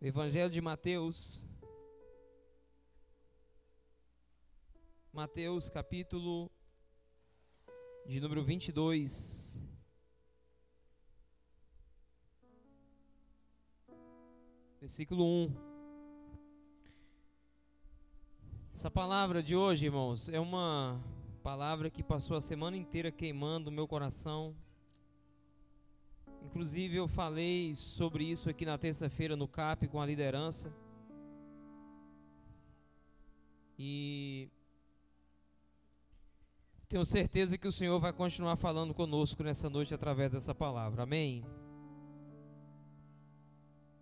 Evangelho de Mateus. Mateus capítulo de número 22. Versículo 1. Essa palavra de hoje, irmãos, é uma palavra que passou a semana inteira queimando o meu coração. Inclusive, eu falei sobre isso aqui na terça-feira no CAP com a liderança. E tenho certeza que o Senhor vai continuar falando conosco nessa noite através dessa palavra. Amém?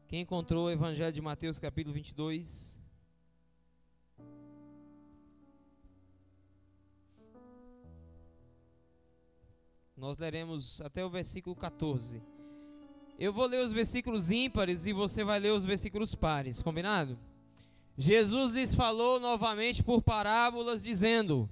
Quem encontrou o Evangelho de Mateus, capítulo 22? Nós leremos até o versículo 14. Eu vou ler os versículos ímpares e você vai ler os versículos pares, combinado? Jesus lhes falou novamente por parábolas, dizendo: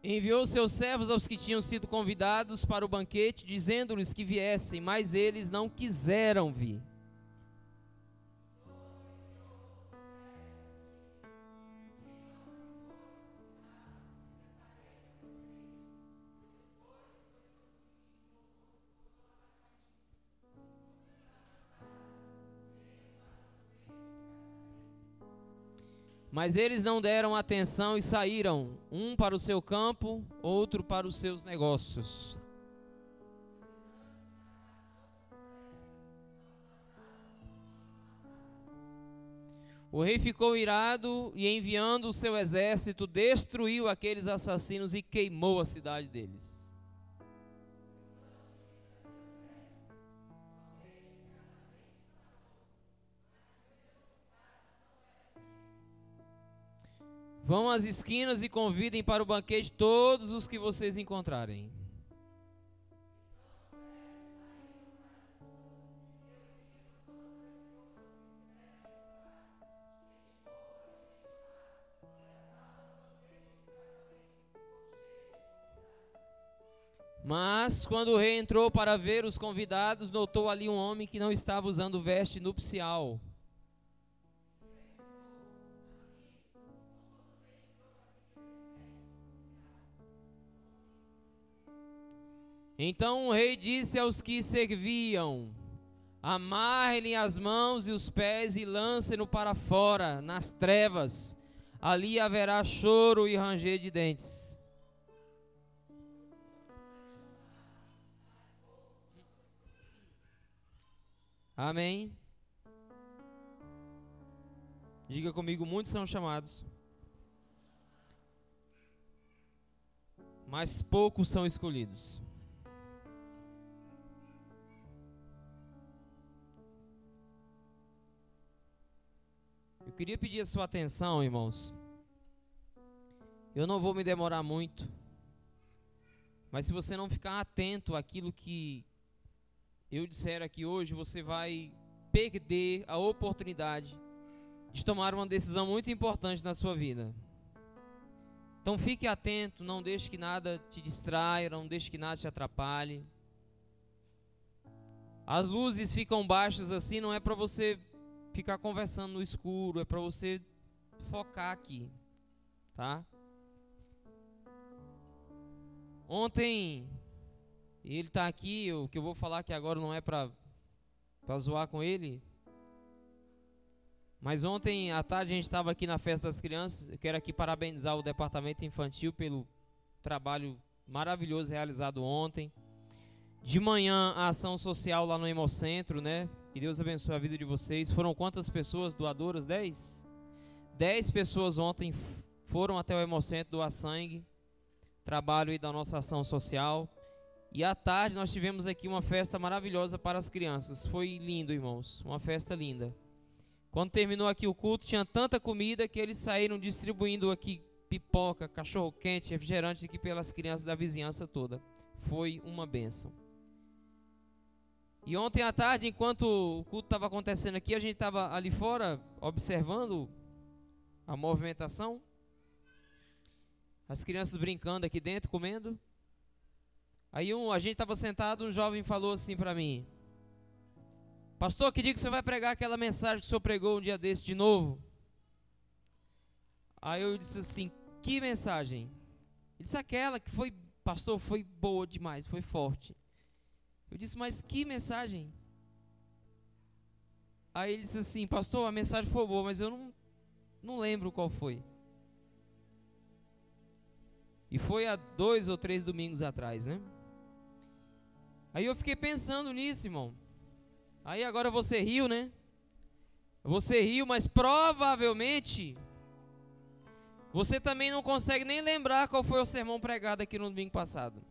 Enviou seus servos aos que tinham sido convidados para o banquete, dizendo-lhes que viessem, mas eles não quiseram vir. Mas eles não deram atenção e saíram, um para o seu campo, outro para os seus negócios. O rei ficou irado e, enviando o seu exército, destruiu aqueles assassinos e queimou a cidade deles. Vão às esquinas e convidem para o banquete todos os que vocês encontrarem. Mas, quando o rei entrou para ver os convidados, notou ali um homem que não estava usando veste nupcial. Então o rei disse aos que serviam: Amarrem-lhe as mãos e os pés e lancem-no para fora, nas trevas. Ali haverá choro e ranger de dentes. Amém. Diga comigo: muitos são chamados, mas poucos são escolhidos. Queria pedir a sua atenção, irmãos. Eu não vou me demorar muito. Mas se você não ficar atento àquilo que eu disser aqui hoje, você vai perder a oportunidade de tomar uma decisão muito importante na sua vida. Então fique atento, não deixe que nada te distraia, não deixe que nada te atrapalhe. As luzes ficam baixas assim, não é para você ficar conversando no escuro, é para você focar aqui, tá? Ontem ele está aqui, o que eu vou falar aqui agora não é para para zoar com ele. Mas ontem à tarde a gente estava aqui na festa das crianças. Eu quero aqui parabenizar o departamento infantil pelo trabalho maravilhoso realizado ontem. De manhã a ação social lá no Hemocentro, né? Que Deus abençoe a vida de vocês. Foram quantas pessoas doadoras? Dez? Dez pessoas ontem foram até o Hemocentro doar sangue. Trabalho aí da nossa ação social. E à tarde nós tivemos aqui uma festa maravilhosa para as crianças. Foi lindo, irmãos. Uma festa linda. Quando terminou aqui o culto, tinha tanta comida que eles saíram distribuindo aqui pipoca, cachorro quente, refrigerante aqui pelas crianças da vizinhança toda. Foi uma benção. E ontem à tarde, enquanto o culto estava acontecendo aqui, a gente estava ali fora observando a movimentação. As crianças brincando aqui dentro, comendo. Aí um, a gente estava sentado, um jovem falou assim para mim: Pastor, que dia que você vai pregar aquela mensagem que o senhor pregou um dia desse de novo? Aí eu disse assim: Que mensagem? Ele disse aquela que foi, pastor, foi boa demais, foi forte. Eu disse: Mas que mensagem? Aí ele disse assim: Pastor, a mensagem foi boa, mas eu não, não lembro qual foi. E foi há dois ou três domingos atrás, né? Aí eu fiquei pensando nisso, irmão. Aí agora você riu, né? Você riu, mas provavelmente você também não consegue nem lembrar qual foi o sermão pregado aqui no domingo passado.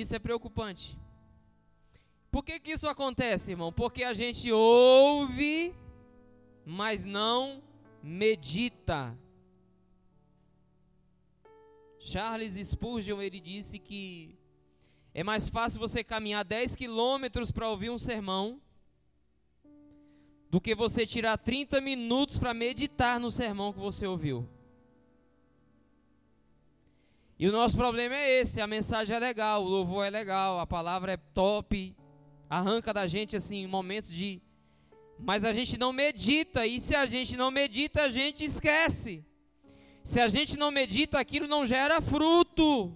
Isso é preocupante. Por que, que isso acontece, irmão? Porque a gente ouve, mas não medita. Charles Spurgeon ele disse que é mais fácil você caminhar 10 quilômetros para ouvir um sermão do que você tirar 30 minutos para meditar no sermão que você ouviu. E o nosso problema é esse: a mensagem é legal, o louvor é legal, a palavra é top, arranca da gente assim momentos de. Mas a gente não medita, e se a gente não medita, a gente esquece. Se a gente não medita, aquilo não gera fruto.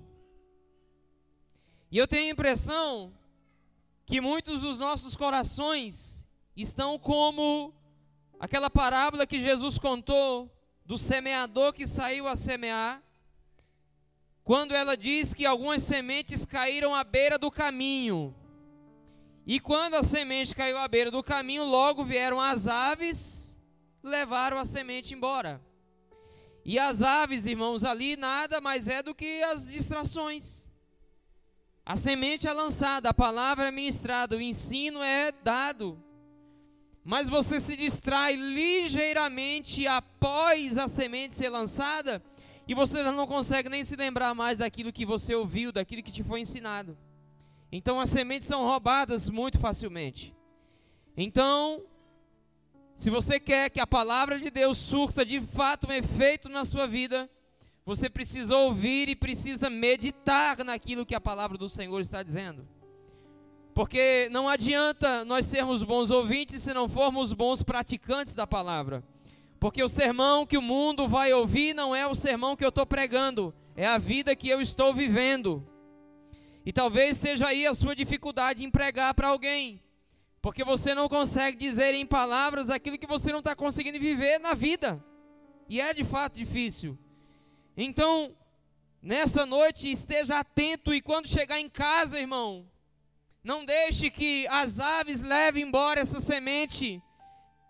E eu tenho a impressão que muitos dos nossos corações estão como aquela parábola que Jesus contou do semeador que saiu a semear, quando ela diz que algumas sementes caíram à beira do caminho. E quando a semente caiu à beira do caminho, logo vieram as aves, levaram a semente embora. E as aves, irmãos, ali nada mais é do que as distrações. A semente é lançada, a palavra é ministrada, o ensino é dado. Mas você se distrai ligeiramente após a semente ser lançada e você já não consegue nem se lembrar mais daquilo que você ouviu, daquilo que te foi ensinado. Então as sementes são roubadas muito facilmente. Então, se você quer que a palavra de Deus surta de fato um efeito na sua vida, você precisa ouvir e precisa meditar naquilo que a palavra do Senhor está dizendo. Porque não adianta nós sermos bons ouvintes se não formos bons praticantes da palavra. Porque o sermão que o mundo vai ouvir não é o sermão que eu estou pregando, é a vida que eu estou vivendo. E talvez seja aí a sua dificuldade em pregar para alguém. Porque você não consegue dizer em palavras aquilo que você não está conseguindo viver na vida. E é de fato difícil. Então, nessa noite, esteja atento e quando chegar em casa, irmão, não deixe que as aves levem embora essa semente.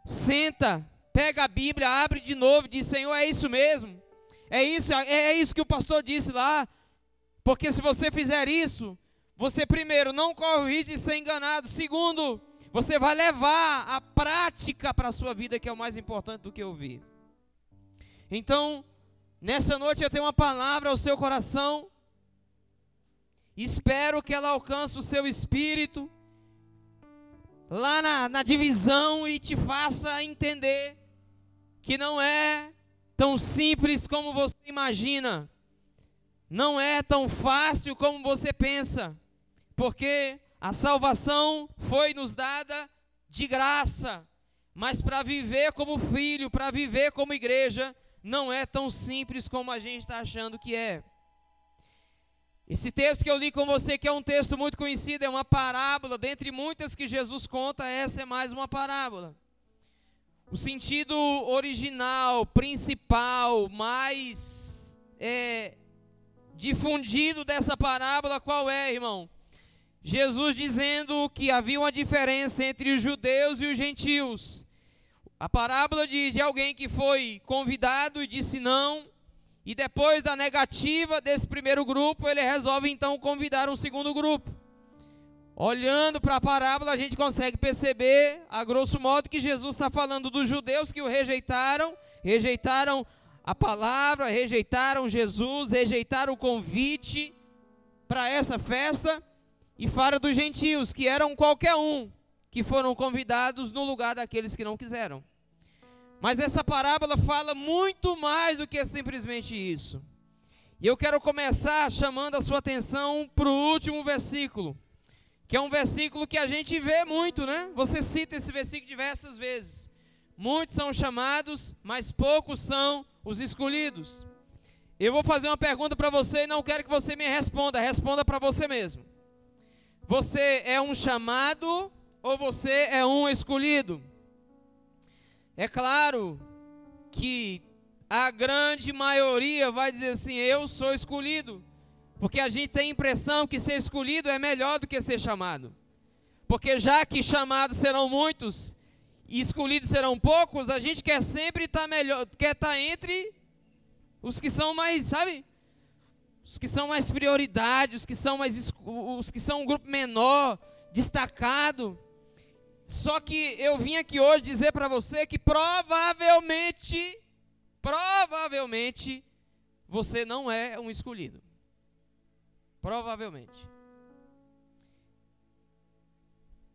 Senta, pega a Bíblia, abre de novo e diz: Senhor, é isso mesmo. É isso, é, é isso que o pastor disse lá. Porque se você fizer isso, você primeiro não corre o risco de ser enganado. Segundo, você vai levar a prática para a sua vida, que é o mais importante do que ouvir. Então, nessa noite eu tenho uma palavra ao seu coração. Espero que ela alcance o seu espírito lá na, na divisão e te faça entender que não é tão simples como você imagina. Não é tão fácil como você pensa. Porque a salvação foi nos dada de graça, mas para viver como filho, para viver como igreja, não é tão simples como a gente está achando que é. Esse texto que eu li com você, que é um texto muito conhecido, é uma parábola, dentre muitas que Jesus conta, essa é mais uma parábola. O sentido original, principal, mais é, difundido dessa parábola, qual é, irmão? Jesus dizendo que havia uma diferença entre os judeus e os gentios. A parábola diz de alguém que foi convidado e disse não, e depois da negativa desse primeiro grupo, ele resolve então convidar um segundo grupo. Olhando para a parábola, a gente consegue perceber, a grosso modo, que Jesus está falando dos judeus que o rejeitaram, rejeitaram a palavra, rejeitaram Jesus, rejeitaram o convite para essa festa e fala dos gentios, que eram qualquer um, que foram convidados no lugar daqueles que não quiseram. Mas essa parábola fala muito mais do que simplesmente isso. E eu quero começar chamando a sua atenção para o último versículo, que é um versículo que a gente vê muito, né? Você cita esse versículo diversas vezes. Muitos são chamados, mas poucos são os escolhidos. Eu vou fazer uma pergunta para você e não quero que você me responda, responda para você mesmo. Você é um chamado ou você é um escolhido? É claro que a grande maioria vai dizer assim: eu sou escolhido. Porque a gente tem a impressão que ser escolhido é melhor do que ser chamado. Porque já que chamados serão muitos e escolhidos serão poucos, a gente quer sempre estar tá melhor, quer estar tá entre os que são mais, sabe? Os que são mais prioridade, os que são mais os que são um grupo menor, destacado. Só que eu vim aqui hoje dizer para você que provavelmente, provavelmente, você não é um escolhido. Provavelmente.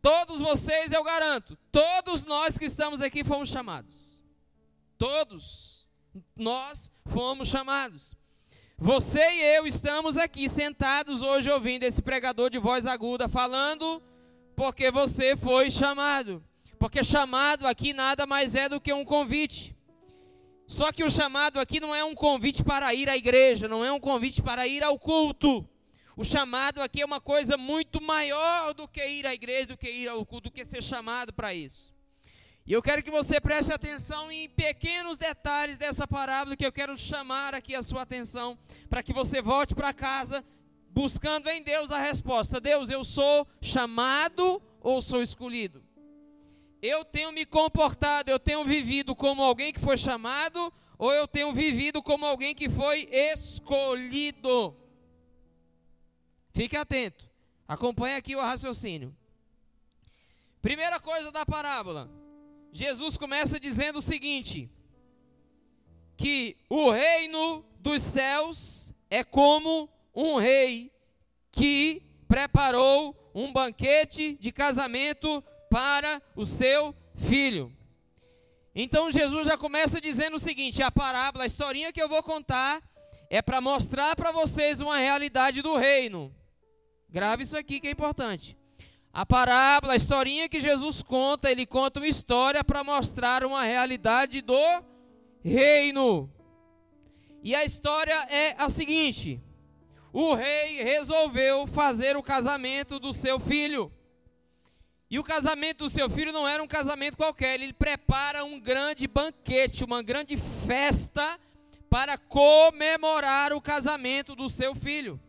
Todos vocês, eu garanto, todos nós que estamos aqui fomos chamados. Todos nós fomos chamados. Você e eu estamos aqui sentados hoje ouvindo esse pregador de voz aguda falando porque você foi chamado. Porque chamado aqui nada mais é do que um convite. Só que o chamado aqui não é um convite para ir à igreja, não é um convite para ir ao culto. O chamado aqui é uma coisa muito maior do que ir à igreja, do que ir ao culto, do que ser chamado para isso. E eu quero que você preste atenção em pequenos detalhes dessa parábola que eu quero chamar aqui a sua atenção, para que você volte para casa buscando em Deus a resposta: Deus, eu sou chamado ou sou escolhido? Eu tenho me comportado, eu tenho vivido como alguém que foi chamado ou eu tenho vivido como alguém que foi escolhido? Fique atento, acompanhe aqui o raciocínio. Primeira coisa da parábola: Jesus começa dizendo o seguinte: que o reino dos céus é como um rei que preparou um banquete de casamento para o seu filho. Então Jesus já começa dizendo o seguinte: a parábola, a historinha que eu vou contar é para mostrar para vocês uma realidade do reino. Grave isso aqui que é importante. A parábola, a historinha que Jesus conta, ele conta uma história para mostrar uma realidade do reino. E a história é a seguinte: o rei resolveu fazer o casamento do seu filho. E o casamento do seu filho não era um casamento qualquer, ele prepara um grande banquete, uma grande festa para comemorar o casamento do seu filho.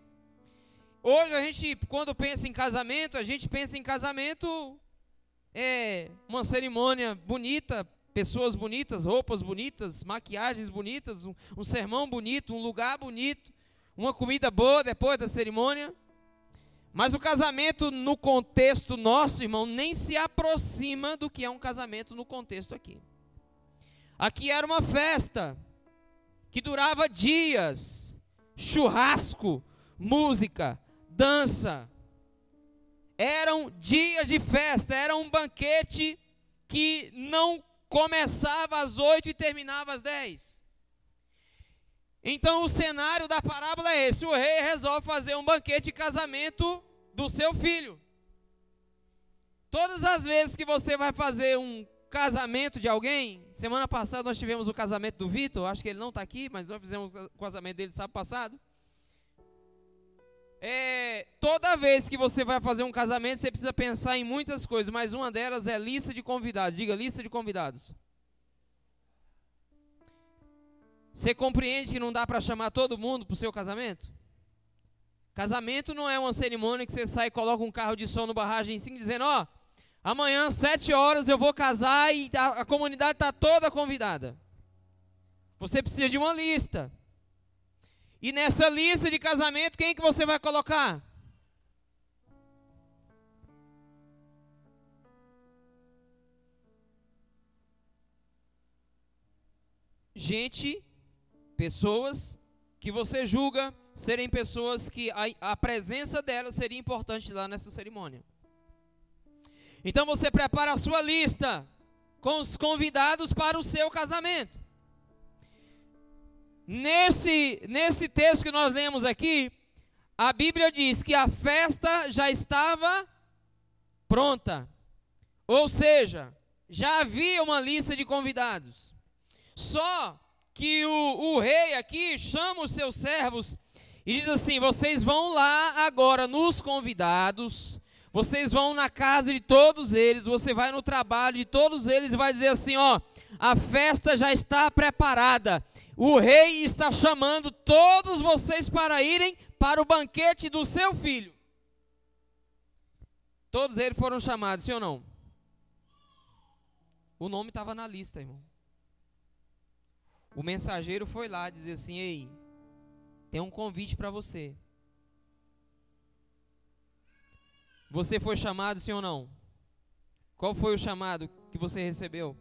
Hoje a gente, quando pensa em casamento, a gente pensa em casamento é uma cerimônia bonita, pessoas bonitas, roupas bonitas, maquiagens bonitas, um, um sermão bonito, um lugar bonito uma comida boa depois da cerimônia. Mas o casamento no contexto nosso, irmão, nem se aproxima do que é um casamento no contexto aqui. Aqui era uma festa que durava dias, churrasco, música, dança. Eram dias de festa, era um banquete que não começava às oito e terminava às dez. Então o cenário da parábola é esse: o rei resolve fazer um banquete de casamento do seu filho. Todas as vezes que você vai fazer um casamento de alguém, semana passada nós tivemos o casamento do Vitor, acho que ele não está aqui, mas nós fizemos o casamento dele sábado passado. É, toda vez que você vai fazer um casamento, você precisa pensar em muitas coisas, mas uma delas é lista de convidados. Diga lista de convidados. Você compreende que não dá para chamar todo mundo para o seu casamento? Casamento não é uma cerimônia que você sai e coloca um carro de som no barragem assim, dizendo: Ó, oh, amanhã, sete horas, eu vou casar e a, a comunidade está toda convidada. Você precisa de uma lista. E nessa lista de casamento, quem que você vai colocar? Gente Pessoas que você julga serem pessoas que a, a presença delas seria importante lá nessa cerimônia. Então você prepara a sua lista com os convidados para o seu casamento. Nesse, nesse texto que nós lemos aqui, a Bíblia diz que a festa já estava pronta. Ou seja, já havia uma lista de convidados. Só que o, o rei aqui chama os seus servos e diz assim: vocês vão lá agora nos convidados, vocês vão na casa de todos eles, você vai no trabalho de todos eles e vai dizer assim: ó, a festa já está preparada. O rei está chamando todos vocês para irem para o banquete do seu filho. Todos eles foram chamados, sim ou não? O nome estava na lista, irmão. O mensageiro foi lá dizer assim: Ei, tem um convite para você. Você foi chamado, sim ou não? Qual foi o chamado que você recebeu?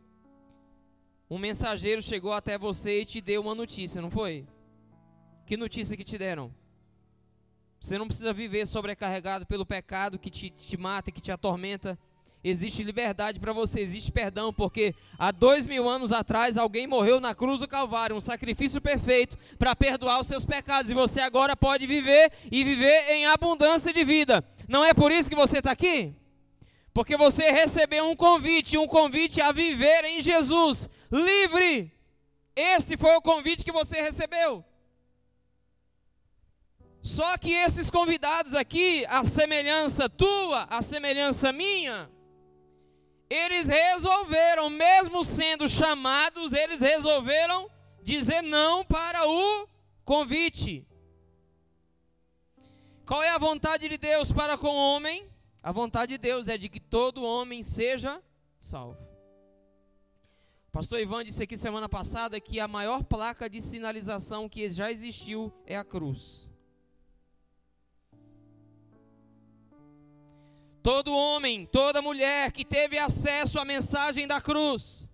Um mensageiro chegou até você e te deu uma notícia, não foi? Que notícia que te deram? Você não precisa viver sobrecarregado pelo pecado que te, te mata, que te atormenta. Existe liberdade para você, existe perdão, porque há dois mil anos atrás alguém morreu na cruz do Calvário, um sacrifício perfeito para perdoar os seus pecados, e você agora pode viver e viver em abundância de vida. Não é por isso que você está aqui? Porque você recebeu um convite, um convite a viver em Jesus, livre. Esse foi o convite que você recebeu. Só que esses convidados aqui, a semelhança tua, a semelhança minha, eles resolveram, mesmo sendo chamados, eles resolveram dizer não para o convite. Qual é a vontade de Deus para com o homem? A vontade de Deus é de que todo homem seja salvo. Pastor Ivan disse aqui semana passada que a maior placa de sinalização que já existiu é a cruz. Todo homem, toda mulher que teve acesso à mensagem da cruz,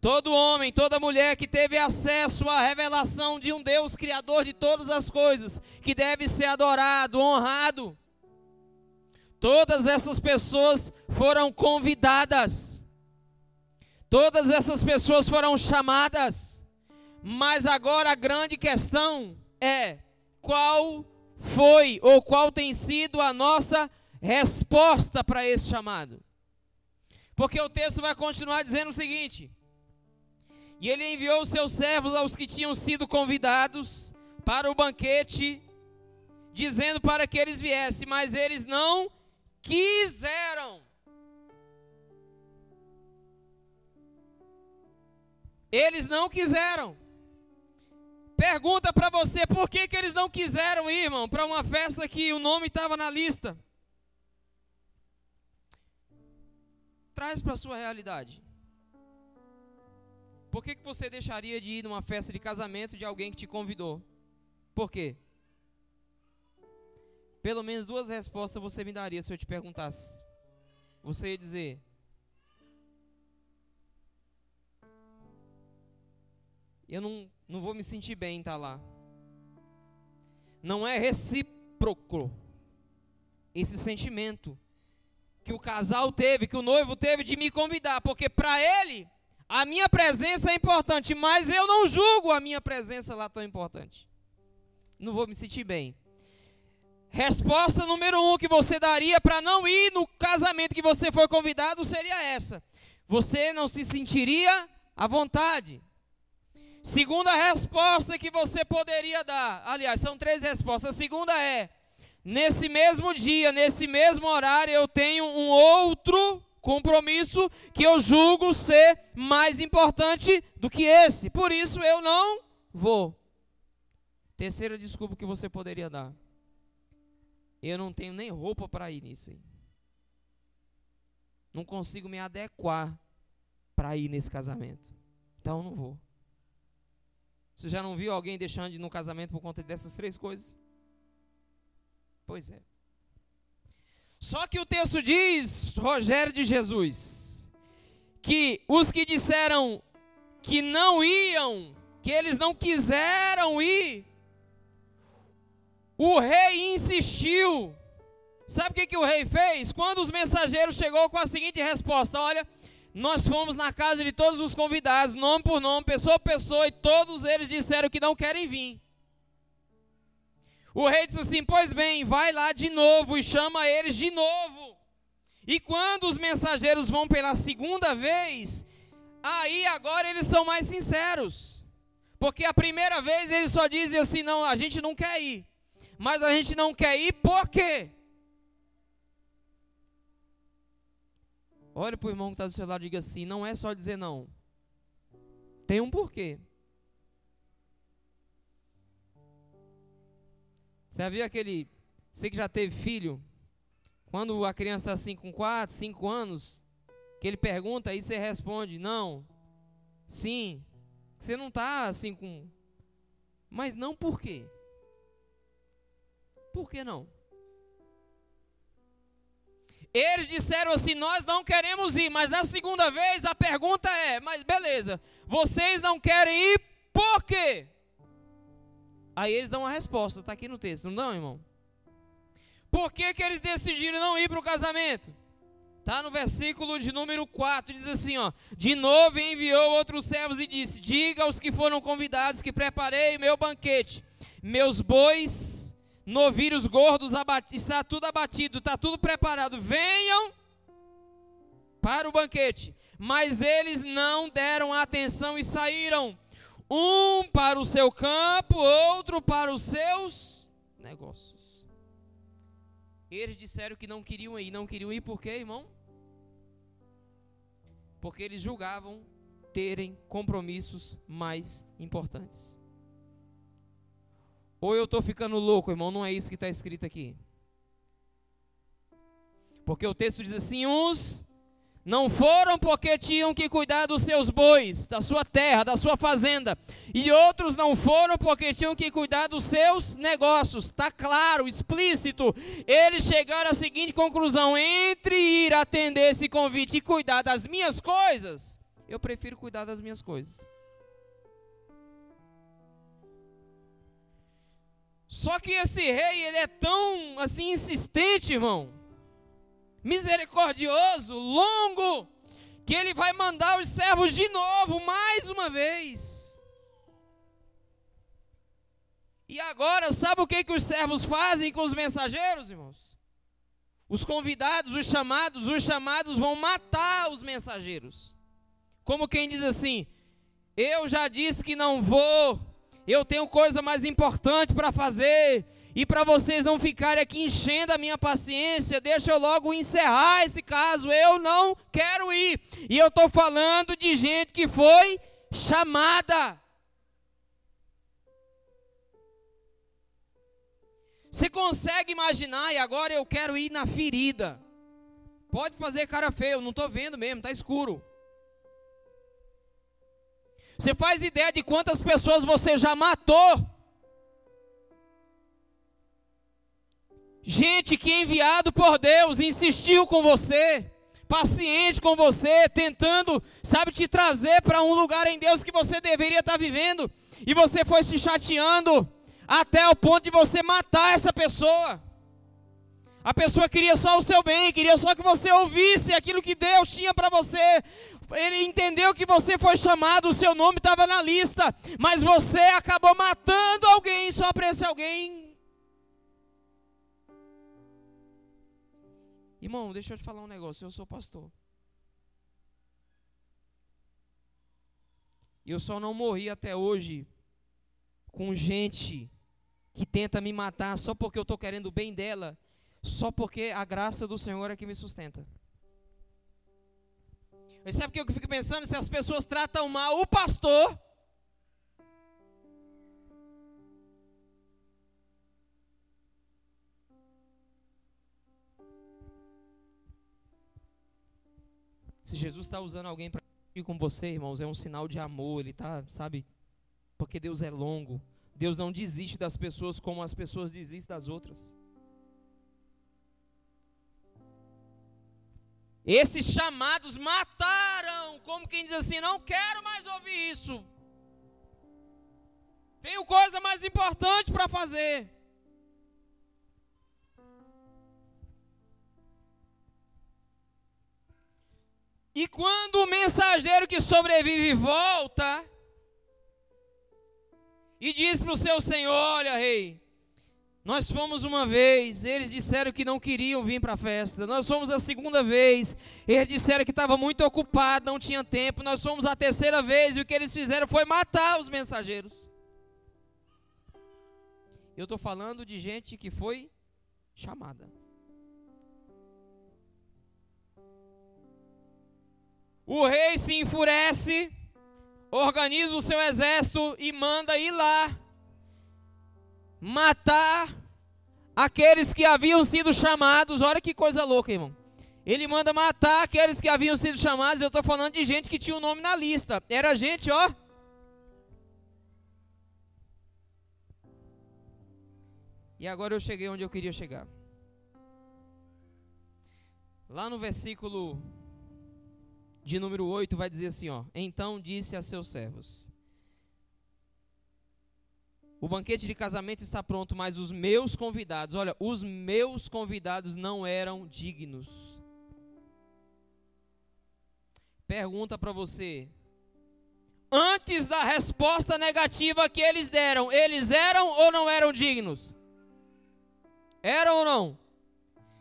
todo homem, toda mulher que teve acesso à revelação de um Deus criador de todas as coisas, que deve ser adorado, honrado, todas essas pessoas foram convidadas, todas essas pessoas foram chamadas, mas agora a grande questão é qual foi ou qual tem sido a nossa resposta para esse chamado. Porque o texto vai continuar dizendo o seguinte: E ele enviou seus servos aos que tinham sido convidados para o banquete, dizendo para que eles viessem, mas eles não quiseram. Eles não quiseram. Pergunta para você por que, que eles não quiseram ir, irmão, para uma festa que o nome estava na lista. Traz para a sua realidade. Por que, que você deixaria de ir numa festa de casamento de alguém que te convidou? Por quê? Pelo menos duas respostas você me daria se eu te perguntasse. Você ia dizer: Eu não, não vou me sentir bem estar tá lá. Não é recíproco esse sentimento que o casal teve, que o noivo teve de me convidar, porque para ele a minha presença é importante, mas eu não julgo a minha presença lá tão importante. Não vou me sentir bem. Resposta número um que você daria para não ir no casamento que você foi convidado seria essa: você não se sentiria à vontade. Segunda resposta que você poderia dar, aliás, são três respostas. A segunda é: nesse mesmo dia, nesse mesmo horário, eu tenho um outro compromisso que eu julgo ser mais importante do que esse. Por isso eu não vou. Terceira desculpa que você poderia dar. Eu não tenho nem roupa para ir nisso. Aí. Não consigo me adequar para ir nesse casamento. Então não vou. Você já não viu alguém deixando de ir no casamento por conta dessas três coisas? Pois é. Só que o texto diz, Rogério de Jesus, que os que disseram que não iam, que eles não quiseram ir, o rei insistiu. Sabe o que, que o rei fez? Quando os mensageiros chegou com a seguinte resposta: Olha, Nós fomos na casa de todos os convidados, nome por nome, pessoa por pessoa, e todos eles disseram que não querem vir. O rei disse assim: Pois bem, vai lá de novo e chama eles de novo. E quando os mensageiros vão pela segunda vez, aí agora eles são mais sinceros. Porque a primeira vez eles só dizem assim: Não, a gente não quer ir. Mas a gente não quer ir por quê? Olha para o irmão que está do seu lado e diga assim: não é só dizer não. Tem um porquê. Você já viu aquele. Você que já teve filho? Quando a criança está assim com 4, 5 anos, que ele pergunta e você responde: não, sim. Você não está assim com. Mas não por quê? Por que não? Eles disseram assim: Nós não queremos ir, mas na segunda vez a pergunta é: Mas beleza, vocês não querem ir por quê? Aí eles dão uma resposta, está aqui no texto, não dão, irmão? Por que, que eles decidiram não ir para o casamento? Está no versículo de número 4, diz assim: ó, De novo enviou outros servos e disse: Diga aos que foram convidados que preparei meu banquete, meus bois novilhos gordos, está tudo abatido, está tudo preparado. Venham para o banquete. Mas eles não deram atenção e saíram. Um para o seu campo, outro para os seus negócios. Eles disseram que não queriam ir. Não queriam ir por quê, irmão? Porque eles julgavam terem compromissos mais importantes. Ou eu estou ficando louco, irmão? Não é isso que está escrito aqui. Porque o texto diz assim: uns não foram porque tinham que cuidar dos seus bois, da sua terra, da sua fazenda, e outros não foram porque tinham que cuidar dos seus negócios. Está claro, explícito. Eles chegaram à seguinte conclusão: entre ir atender esse convite e cuidar das minhas coisas, eu prefiro cuidar das minhas coisas. Só que esse rei, ele é tão assim insistente, irmão. Misericordioso, longo, que ele vai mandar os servos de novo, mais uma vez. E agora, sabe o que, que os servos fazem com os mensageiros, irmãos? Os convidados, os chamados, os chamados vão matar os mensageiros. Como quem diz assim: Eu já disse que não vou eu tenho coisa mais importante para fazer. E para vocês não ficarem aqui enchendo a minha paciência, deixa eu logo encerrar esse caso. Eu não quero ir. E eu estou falando de gente que foi chamada. Você consegue imaginar, e agora eu quero ir na ferida. Pode fazer cara feio, não estou vendo mesmo, está escuro. Você faz ideia de quantas pessoas você já matou? Gente que enviado por Deus insistiu com você, paciente com você, tentando, sabe, te trazer para um lugar em Deus que você deveria estar vivendo, e você foi se chateando até o ponto de você matar essa pessoa. A pessoa queria só o seu bem, queria só que você ouvisse aquilo que Deus tinha para você, ele entendeu que você foi chamado, o seu nome estava na lista, mas você acabou matando alguém só para esse alguém. Irmão, deixa eu te falar um negócio, eu sou pastor. Eu só não morri até hoje com gente que tenta me matar só porque eu estou querendo o bem dela, só porque a graça do Senhor é que me sustenta. Mas sabe o que eu fico pensando? Se as pessoas tratam mal o pastor, Se Jesus está usando alguém para ir com você, irmãos, é um sinal de amor. Ele está, sabe? Porque Deus é longo. Deus não desiste das pessoas como as pessoas desistem das outras. Esses chamados mataram, como quem diz assim: não quero mais ouvir isso. Tenho coisa mais importante para fazer. E quando o mensageiro que sobrevive volta e diz para o seu senhor: Olha, rei, nós fomos uma vez, eles disseram que não queriam vir para a festa. Nós fomos a segunda vez, eles disseram que estava muito ocupado, não tinha tempo. Nós fomos a terceira vez e o que eles fizeram foi matar os mensageiros. Eu estou falando de gente que foi chamada. O rei se enfurece, organiza o seu exército e manda ir lá matar aqueles que haviam sido chamados. Olha que coisa louca, irmão. Ele manda matar aqueles que haviam sido chamados. Eu estou falando de gente que tinha o um nome na lista. Era gente, ó. E agora eu cheguei onde eu queria chegar. Lá no versículo de número 8 vai dizer assim, ó: Então disse a seus servos: o banquete de casamento está pronto, mas os meus convidados, olha, os meus convidados não eram dignos. Pergunta para você. Antes da resposta negativa que eles deram, eles eram ou não eram dignos? Eram ou não?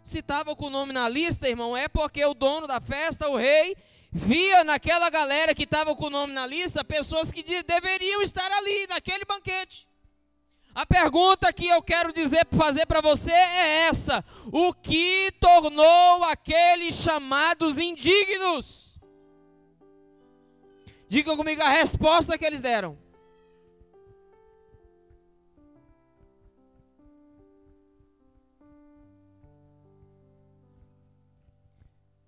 Se estava com o nome na lista, irmão, é porque o dono da festa, o rei, via naquela galera que estava com o nome na lista pessoas que deveriam estar ali naquele banquete. A pergunta que eu quero dizer, fazer para você é essa: o que tornou aqueles chamados indignos? Diga comigo a resposta que eles deram.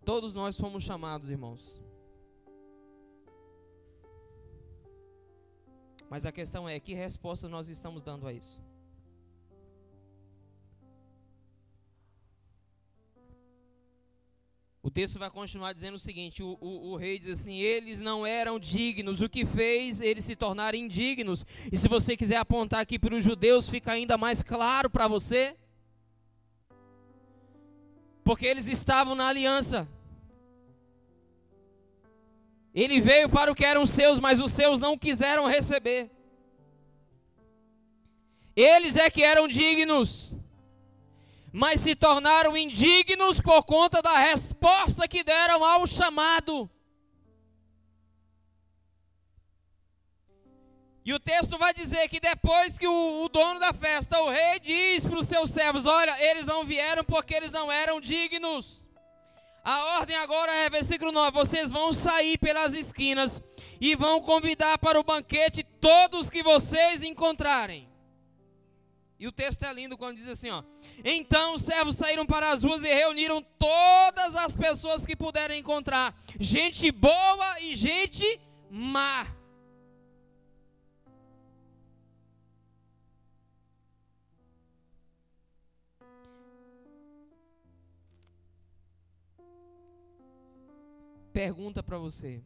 Todos nós fomos chamados, irmãos. Mas a questão é: que resposta nós estamos dando a isso? O texto vai continuar dizendo o seguinte: o, o, o, rei diz assim: eles não eram dignos, o que fez eles se tornarem indignos? E se você quiser apontar aqui para os judeus, fica ainda mais claro para você. Porque eles estavam na aliança. Ele veio para o que eram seus, mas os seus não quiseram receber. Eles é que eram dignos, mas se tornaram indignos por conta da resposta que deram ao chamado. E o texto vai dizer que depois que o, o dono da festa, o rei, diz para os seus servos: Olha, eles não vieram porque eles não eram dignos. A ordem agora é, versículo 9: vocês vão sair pelas esquinas e vão convidar para o banquete todos que vocês encontrarem. E o texto é lindo quando diz assim: ó. Então os servos saíram para as ruas e reuniram todas as pessoas que puderam encontrar, gente boa e gente má. Pergunta para você: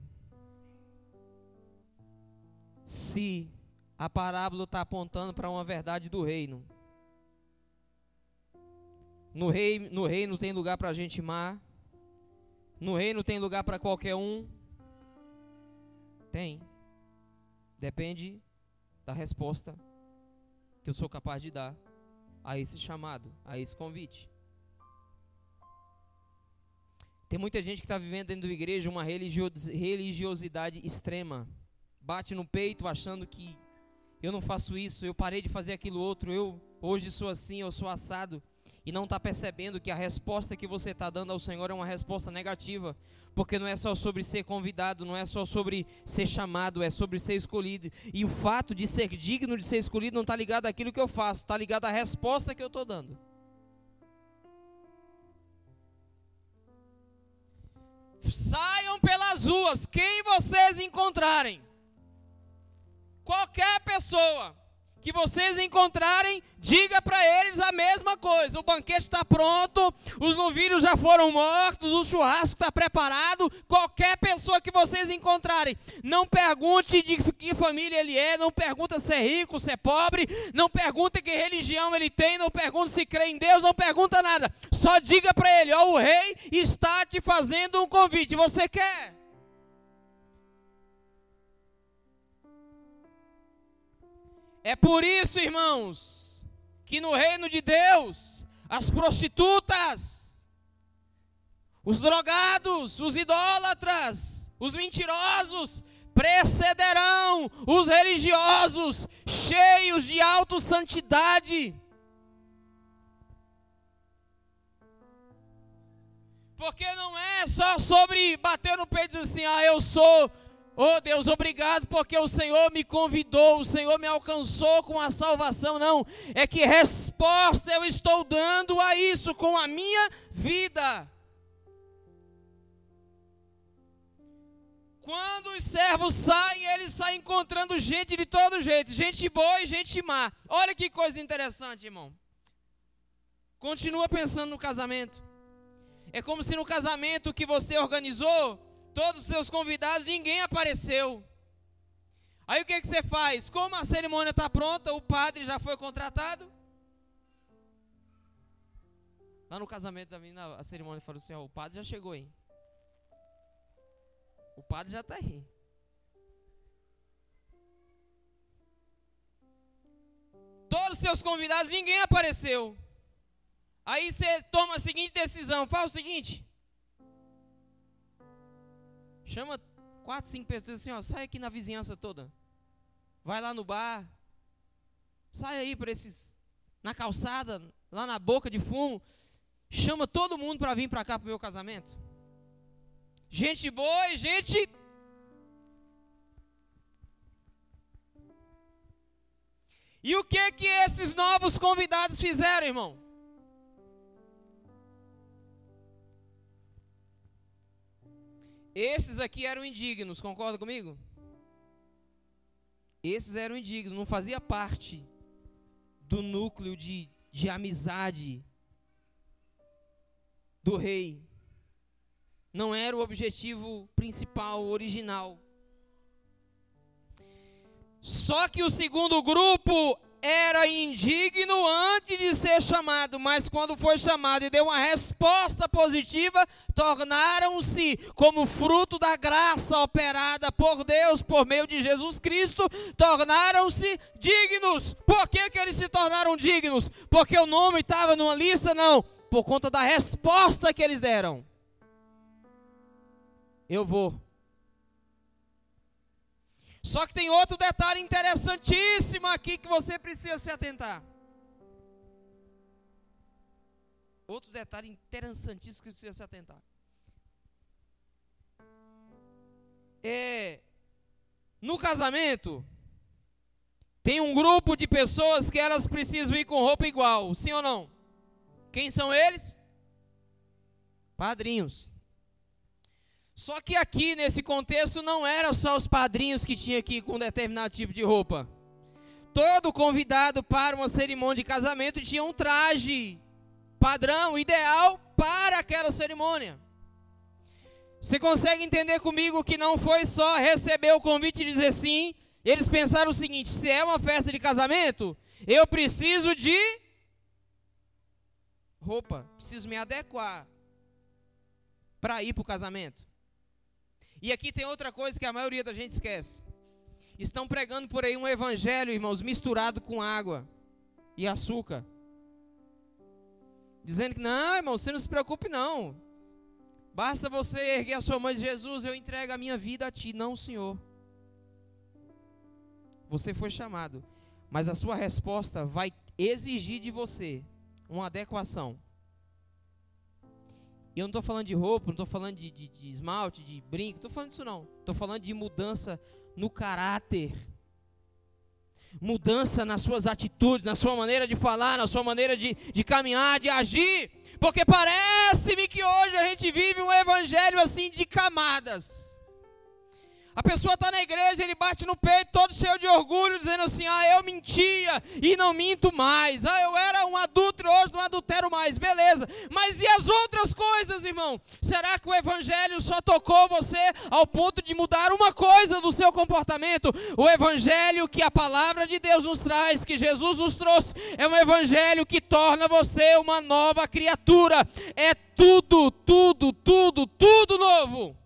se a parábola está apontando para uma verdade do reino, no, rei, no reino tem lugar para gente má, no reino tem lugar para qualquer um? Tem. Depende da resposta que eu sou capaz de dar a esse chamado, a esse convite. Tem muita gente que está vivendo dentro da igreja uma religiosidade extrema. Bate no peito achando que eu não faço isso, eu parei de fazer aquilo outro, eu hoje sou assim, eu sou assado. E não está percebendo que a resposta que você está dando ao Senhor é uma resposta negativa. Porque não é só sobre ser convidado, não é só sobre ser chamado, é sobre ser escolhido. E o fato de ser digno de ser escolhido não está ligado àquilo que eu faço, está ligado à resposta que eu estou dando. Saiam pelas ruas, quem vocês encontrarem. Qualquer pessoa que vocês encontrarem, diga para eles a mesma coisa. O banquete está pronto, os novilhos já foram mortos, o churrasco está preparado. Qualquer pessoa que vocês encontrarem, não pergunte de que família ele é, não pergunta se é rico, se é pobre, não pergunta que religião ele tem, não pergunta se crê em Deus, não pergunta nada. Só diga para ele: ó, o rei está te fazendo um convite. Você quer? É por isso, irmãos, que no reino de Deus, as prostitutas, os drogados, os idólatras, os mentirosos precederão os religiosos cheios de autossantidade. Porque não é só sobre bater no peito e dizer assim, ah, eu sou Oh Deus, obrigado porque o Senhor me convidou, o Senhor me alcançou com a salvação. Não, é que resposta eu estou dando a isso com a minha vida. Quando os servos saem, eles saem encontrando gente de todo jeito, gente boa e gente má. Olha que coisa interessante, irmão. Continua pensando no casamento. É como se no casamento que você organizou, todos os seus convidados, ninguém apareceu. Aí o que, que você faz? Como a cerimônia está pronta, o padre já foi contratado. Lá no casamento da menina, a cerimônia falou assim: ó, o padre já chegou aí. O padre já está aí. Todos os seus convidados, ninguém apareceu. Aí você toma a seguinte decisão: faz o seguinte, Chama quatro, cinco pessoas assim, ó, sai aqui na vizinhança toda. Vai lá no bar. Sai aí para esses na calçada, lá na boca de fumo. Chama todo mundo para vir para cá para o meu casamento. Gente boa e gente E o que que esses novos convidados fizeram, irmão? Esses aqui eram indignos, concorda comigo? Esses eram indignos, não fazia parte do núcleo de, de amizade do rei. Não era o objetivo principal, original. Só que o segundo grupo era indigno antes de ser chamado, mas quando foi chamado e deu uma resposta positiva, tornaram-se como fruto da graça operada por Deus por meio de Jesus Cristo, tornaram-se dignos. Por que, que eles se tornaram dignos? Porque o nome estava numa lista? Não, por conta da resposta que eles deram. Eu vou só que tem outro detalhe interessantíssimo aqui que você precisa se atentar. Outro detalhe interessantíssimo que você precisa se atentar. É, no casamento, tem um grupo de pessoas que elas precisam ir com roupa igual, sim ou não? Quem são eles? Padrinhos. Só que aqui nesse contexto não era só os padrinhos que tinham aqui com um determinado tipo de roupa. Todo convidado para uma cerimônia de casamento tinha um traje padrão, ideal para aquela cerimônia. Você consegue entender comigo que não foi só receber o convite e dizer sim? Eles pensaram o seguinte: se é uma festa de casamento, eu preciso de roupa, preciso me adequar para ir para o casamento. E aqui tem outra coisa que a maioria da gente esquece. Estão pregando por aí um evangelho, irmãos, misturado com água e açúcar. Dizendo que não, irmão, você não se preocupe não. Basta você erguer a sua mão e dizer, Jesus, eu entrego a minha vida a ti. Não, Senhor. Você foi chamado, mas a sua resposta vai exigir de você uma adequação. E eu não estou falando de roupa, não estou falando de, de, de, esmalte, de brinco, não estou falando disso não. Estou falando de mudança no caráter. Mudança nas suas atitudes, na sua maneira de falar, na sua maneira de, de caminhar, de agir. Porque parece-me que hoje a gente vive um evangelho assim de camadas. A pessoa está na igreja, ele bate no peito, todo cheio de orgulho, dizendo assim: Ah, eu mentia e não minto mais. Ah, eu era um adulto, hoje não adultero mais. Beleza. Mas e as outras coisas, irmão? Será que o evangelho só tocou você ao ponto de mudar uma coisa do seu comportamento? O evangelho que a palavra de Deus nos traz, que Jesus nos trouxe, é um evangelho que torna você uma nova criatura. É tudo, tudo, tudo, tudo novo.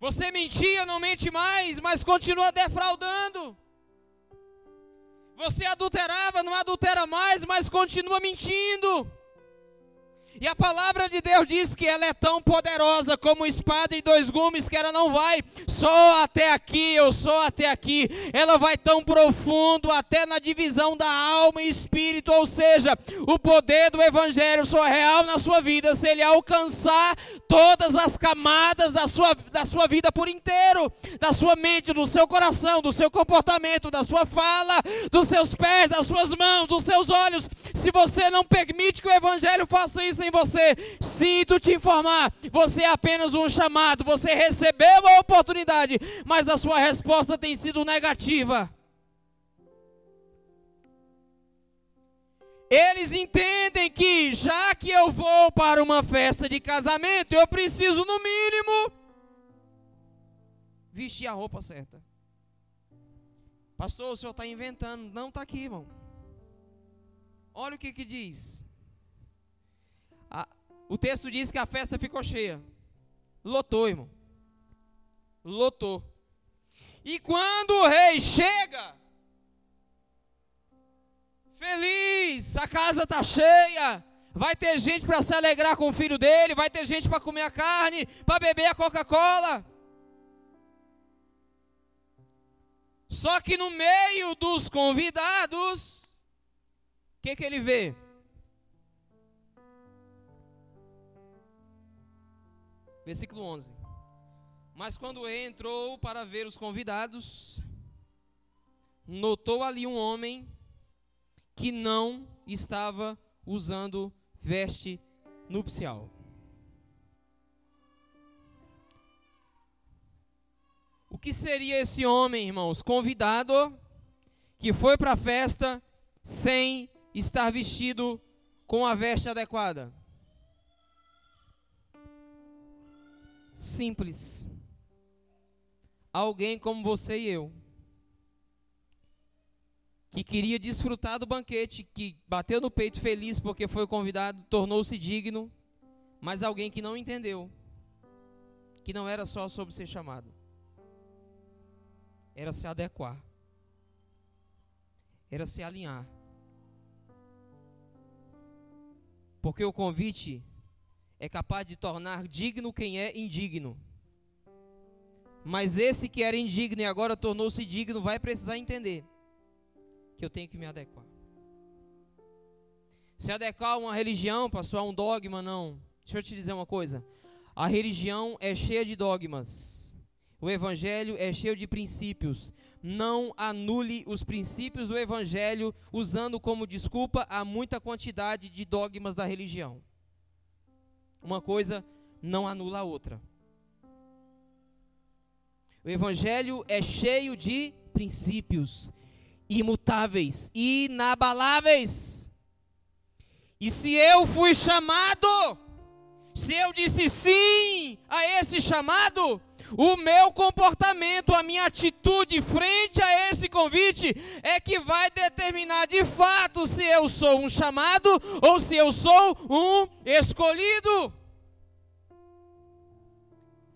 Você mentia, não mente mais, mas continua defraudando. Você adulterava, não adultera mais, mas continua mentindo. E a palavra de Deus diz que ela é tão poderosa como espada de dois gumes, que ela não vai só até aqui, eu só até aqui. Ela vai tão profundo até na divisão da alma e espírito, ou seja, o poder do evangelho só é real na sua vida se ele alcançar todas as camadas da sua, da sua vida por inteiro, da sua mente, do seu coração, do seu comportamento, da sua fala, dos seus pés, das suas mãos, dos seus olhos. Se você não permite que o evangelho faça isso em você, sinto te informar, você é apenas um chamado, você recebeu a oportunidade, mas a sua resposta tem sido negativa. Eles entendem que, já que eu vou para uma festa de casamento, eu preciso, no mínimo, vestir a roupa certa. Pastor, o senhor está inventando. Não está aqui, irmão. Olha o que, que diz. O texto diz que a festa ficou cheia. Lotou, irmão. Lotou. E quando o rei chega, feliz, a casa está cheia. Vai ter gente para se alegrar com o filho dele, vai ter gente para comer a carne, para beber a Coca-Cola. Só que no meio dos convidados, o que, que ele vê? Versículo 11. Mas quando entrou para ver os convidados, notou ali um homem que não estava usando veste nupcial. O que seria esse homem, irmãos? Convidado que foi para a festa sem estar vestido com a veste adequada. Simples. Alguém como você e eu, que queria desfrutar do banquete, que bateu no peito feliz porque foi convidado, tornou-se digno, mas alguém que não entendeu que não era só sobre ser chamado, era se adequar, era se alinhar. Porque o convite é capaz de tornar digno quem é indigno. Mas esse que era indigno e agora tornou-se digno vai precisar entender que eu tenho que me adequar. Se adequar a uma religião, pastor, a um dogma, não. Deixa eu te dizer uma coisa. A religião é cheia de dogmas. O evangelho é cheio de princípios. Não anule os princípios do evangelho usando como desculpa a muita quantidade de dogmas da religião. Uma coisa não anula a outra. O Evangelho é cheio de princípios imutáveis, inabaláveis. E se eu fui chamado, se eu disse sim a esse chamado, o meu comportamento, a minha atitude frente a esse convite é que vai determinar de fato se eu sou um chamado ou se eu sou um escolhido.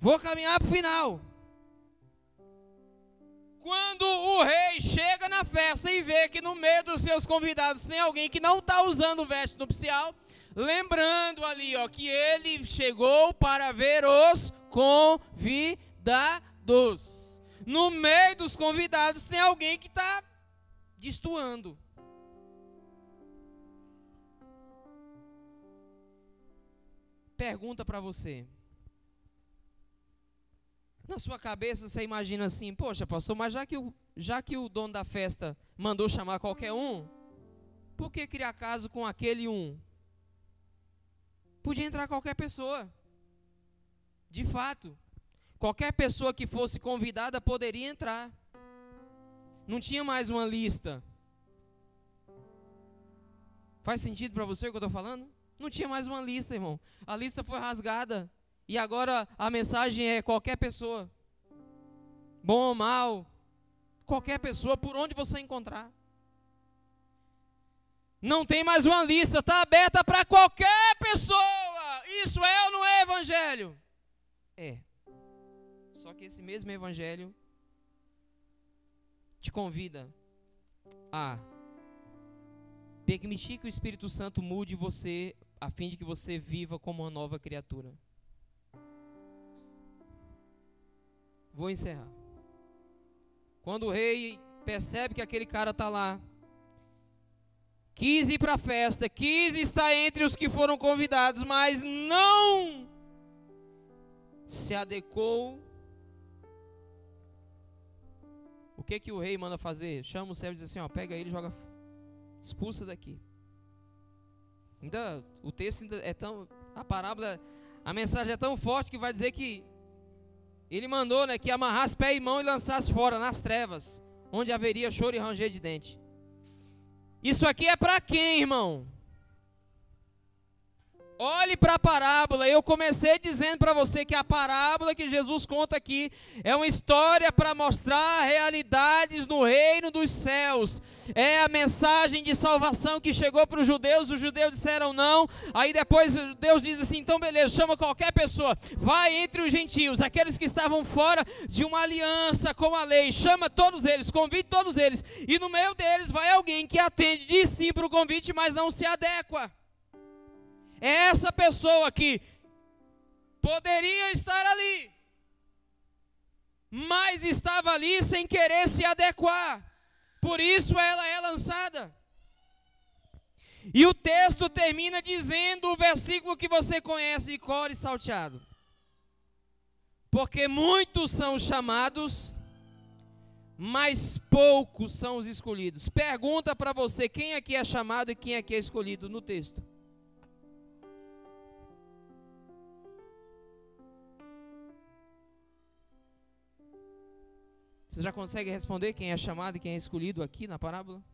Vou caminhar para o final. Quando o rei chega na festa e vê que no meio dos seus convidados tem alguém que não está usando veste nupcial, lembrando ali, ó, que ele chegou para ver os convidados. No meio dos convidados tem alguém que está destoando. Pergunta para você. Na sua cabeça você imagina assim, poxa, pastor, mas já que o, já que o dono da festa mandou chamar qualquer um, por que criar caso com aquele um? Podia entrar qualquer pessoa. De fato, qualquer pessoa que fosse convidada poderia entrar. Não tinha mais uma lista. Faz sentido para você o que eu estou falando? Não tinha mais uma lista, irmão. A lista foi rasgada. E agora a mensagem é qualquer pessoa. Bom ou mal. Qualquer pessoa, por onde você encontrar. Não tem mais uma lista, está aberta para qualquer pessoa. Isso é ou não é evangelho? É. Só que esse mesmo evangelho te convida a permitir que o Espírito Santo mude você a fim de que você viva como uma nova criatura. Vou encerrar. Quando o rei percebe que aquele cara está lá, quis ir para a festa, quis estar entre os que foram convidados, mas não se adequou. O que que o rei manda fazer? Chama o servo e diz assim: ó, pega ele joga, expulsa daqui. Ainda o texto ainda é tão, a parábola, a mensagem é tão forte que vai dizer que ele mandou, né, que amarrasse pé e mão e lançasse fora nas trevas, onde haveria choro e ranger de dente. Isso aqui é para quem, irmão? Olhe para a parábola. Eu comecei dizendo para você que a parábola que Jesus conta aqui é uma história para mostrar realidades no reino dos céus. É a mensagem de salvação que chegou para os judeus. Os judeus disseram não. Aí depois Deus diz assim: então beleza, chama qualquer pessoa. Vai entre os gentios, aqueles que estavam fora de uma aliança com a lei. Chama todos eles, convide todos eles. E no meio deles vai alguém que atende, diz sim para o convite, mas não se adequa. Essa pessoa que poderia estar ali, mas estava ali sem querer se adequar. Por isso ela é lançada. E o texto termina dizendo o versículo que você conhece, core salteado. Porque muitos são chamados, mas poucos são os escolhidos. Pergunta para você quem aqui é chamado e quem aqui é escolhido no texto. Você já consegue responder quem é chamado e quem é escolhido aqui na parábola?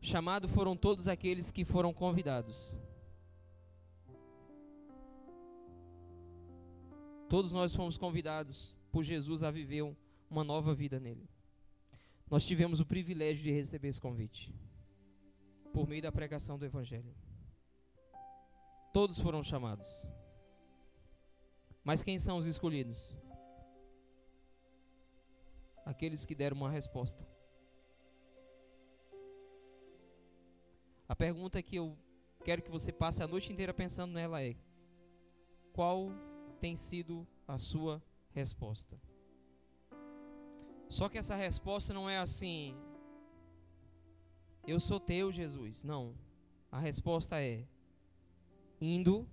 Chamado foram todos aqueles que foram convidados. Todos nós fomos convidados por Jesus a viver uma nova vida nele. Nós tivemos o privilégio de receber esse convite por meio da pregação do Evangelho. Todos foram chamados. Mas quem são os escolhidos? Aqueles que deram uma resposta. A pergunta que eu quero que você passe a noite inteira pensando nela é: qual tem sido a sua resposta? Só que essa resposta não é assim, eu sou teu, Jesus. Não. A resposta é indo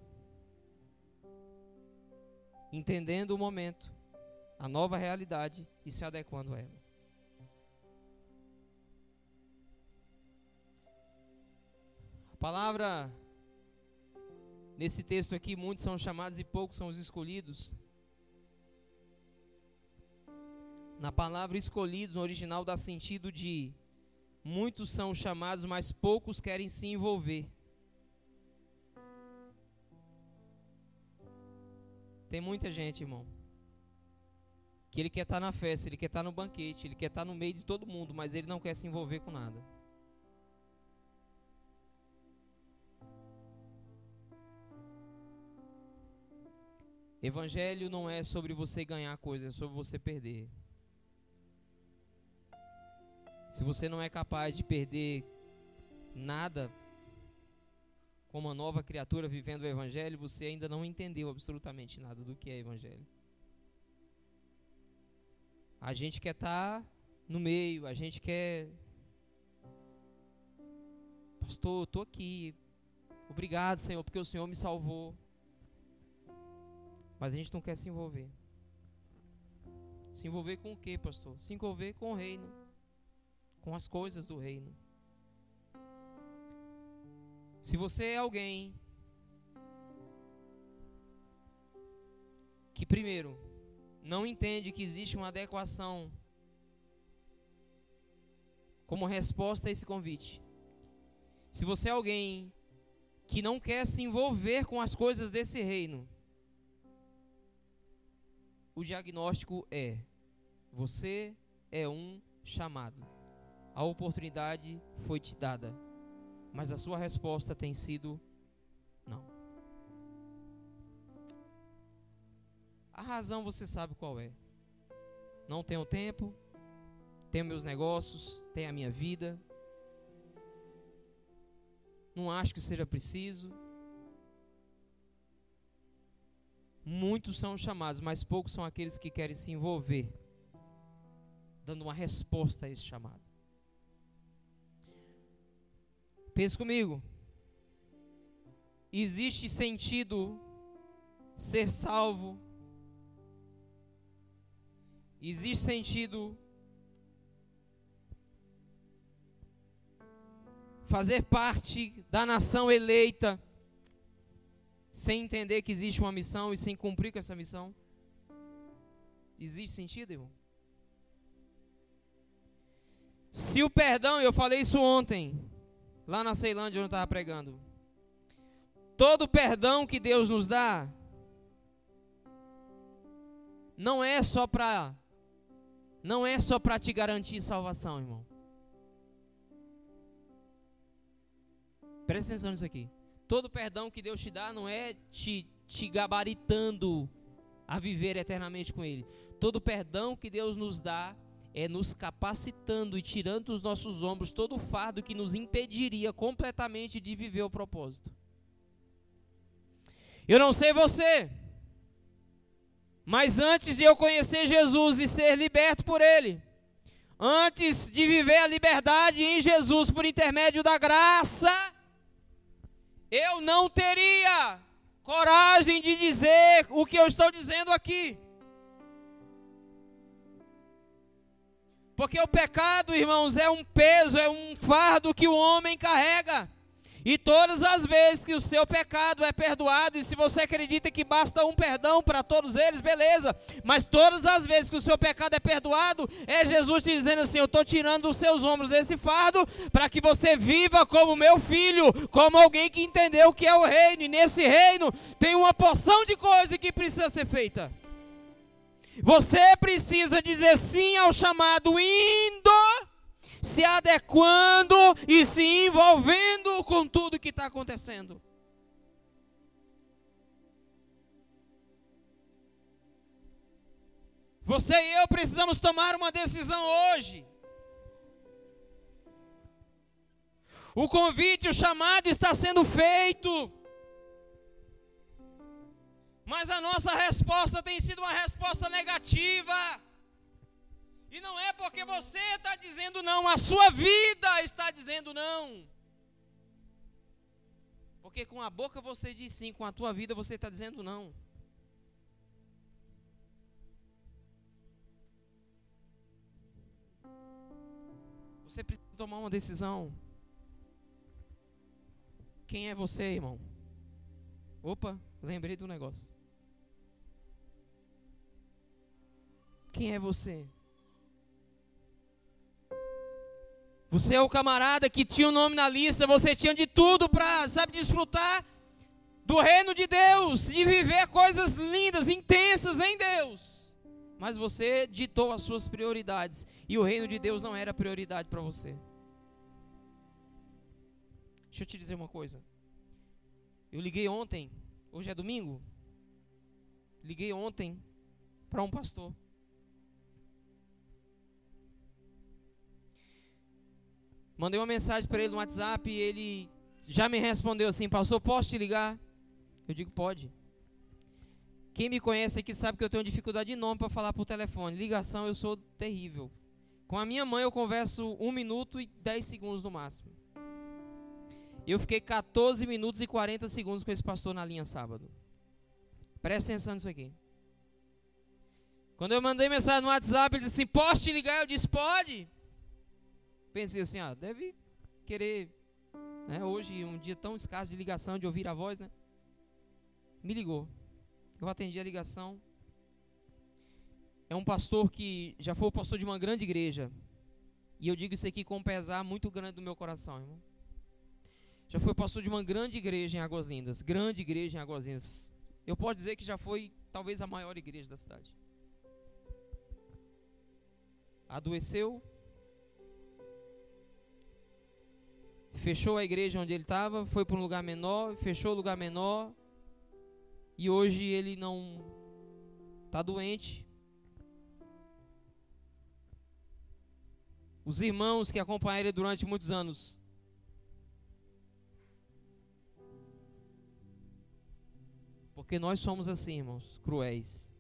entendendo o momento, a nova realidade e se adequando a ela. A palavra nesse texto aqui, muitos são chamados e poucos são os escolhidos. Na palavra escolhidos, no original dá sentido de muitos são chamados, mas poucos querem se envolver. Tem muita gente, irmão, que ele quer estar tá na festa, ele quer estar tá no banquete, ele quer estar tá no meio de todo mundo, mas ele não quer se envolver com nada. Evangelho não é sobre você ganhar coisas, é sobre você perder. Se você não é capaz de perder nada como uma nova criatura vivendo o Evangelho, você ainda não entendeu absolutamente nada do que é Evangelho. A gente quer estar tá no meio, a gente quer. Pastor, estou aqui. Obrigado, Senhor, porque o Senhor me salvou. Mas a gente não quer se envolver. Se envolver com o que, pastor? Se envolver com o reino, com as coisas do reino. Se você é alguém que, primeiro, não entende que existe uma adequação como resposta a esse convite. Se você é alguém que não quer se envolver com as coisas desse reino, o diagnóstico é: você é um chamado. A oportunidade foi te dada, mas a sua resposta tem sido não. A razão você sabe qual é. Não tenho tempo, tenho meus negócios, tenho a minha vida. Não acho que seja preciso. Muitos são chamados, mas poucos são aqueles que querem se envolver, dando uma resposta a esse chamado. Pense comigo. Existe sentido ser salvo? Existe sentido fazer parte da nação eleita sem entender que existe uma missão e sem cumprir com essa missão? Existe sentido, irmão? Se o perdão, eu falei isso ontem, lá na Ceilândia, onde eu estava pregando. Todo perdão que Deus nos dá não é só para não é só para te garantir salvação, irmão. Presta atenção nisso aqui. Todo perdão que Deus te dá não é te, te gabaritando a viver eternamente com Ele. Todo perdão que Deus nos dá é nos capacitando e tirando dos nossos ombros todo o fardo que nos impediria completamente de viver o propósito. Eu não sei você, mas antes de eu conhecer Jesus e ser liberto por Ele, antes de viver a liberdade em Jesus por intermédio da graça, eu não teria coragem de dizer o que eu estou dizendo aqui. Porque o pecado, irmãos, é um peso, é um fardo que o homem carrega. E todas as vezes que o seu pecado é perdoado, e se você acredita que basta um perdão para todos eles, beleza. Mas todas as vezes que o seu pecado é perdoado, é Jesus te dizendo assim: Eu estou tirando dos seus ombros esse fardo, para que você viva como meu filho, como alguém que entendeu o que é o reino. E nesse reino tem uma porção de coisa que precisa ser feita. Você precisa dizer sim ao chamado indo se adequando e se envolvendo com tudo que está acontecendo. Você e eu precisamos tomar uma decisão hoje. O convite, o chamado está sendo feito. Mas a nossa resposta tem sido uma resposta negativa. E não é porque você está dizendo não, a sua vida está dizendo não. Porque com a boca você diz sim, com a tua vida você está dizendo não. Você precisa tomar uma decisão. Quem é você, irmão? Opa, lembrei do negócio. Quem é você? Você é o camarada que tinha o nome na lista, você tinha de tudo para, sabe, desfrutar do reino de Deus e viver coisas lindas, intensas em Deus. Mas você ditou as suas prioridades e o reino de Deus não era prioridade para você. Deixa eu te dizer uma coisa. Eu liguei ontem, hoje é domingo. Liguei ontem para um pastor. Mandei uma mensagem para ele no WhatsApp e ele já me respondeu assim: Pastor, posso te ligar? Eu digo: Pode. Quem me conhece aqui sabe que eu tenho dificuldade enorme para falar por telefone. Ligação eu sou terrível. Com a minha mãe eu converso um minuto e 10 segundos no máximo. Eu fiquei 14 minutos e 40 segundos com esse pastor na linha sábado. Presta atenção nisso aqui. Quando eu mandei mensagem no WhatsApp, ele disse assim: Posso te ligar? Eu disse: Pode. Pensei assim, ah, deve querer, né, hoje um dia tão escasso de ligação, de ouvir a voz, né? Me ligou. Eu atendi a ligação. é um pastor que já foi o pastor de uma grande igreja. E eu digo isso aqui com um pesar muito grande do meu coração, irmão. Já foi pastor de uma grande igreja em Águas Lindas. Grande igreja em Águas Lindas. Eu posso dizer que já foi talvez a maior igreja da cidade. Adoeceu. Fechou a igreja onde ele estava, foi para um lugar menor, fechou o lugar menor. E hoje ele não está doente, Os irmãos que acompanharam ele durante muitos anos. Porque nós somos assim, irmãos, cruéis.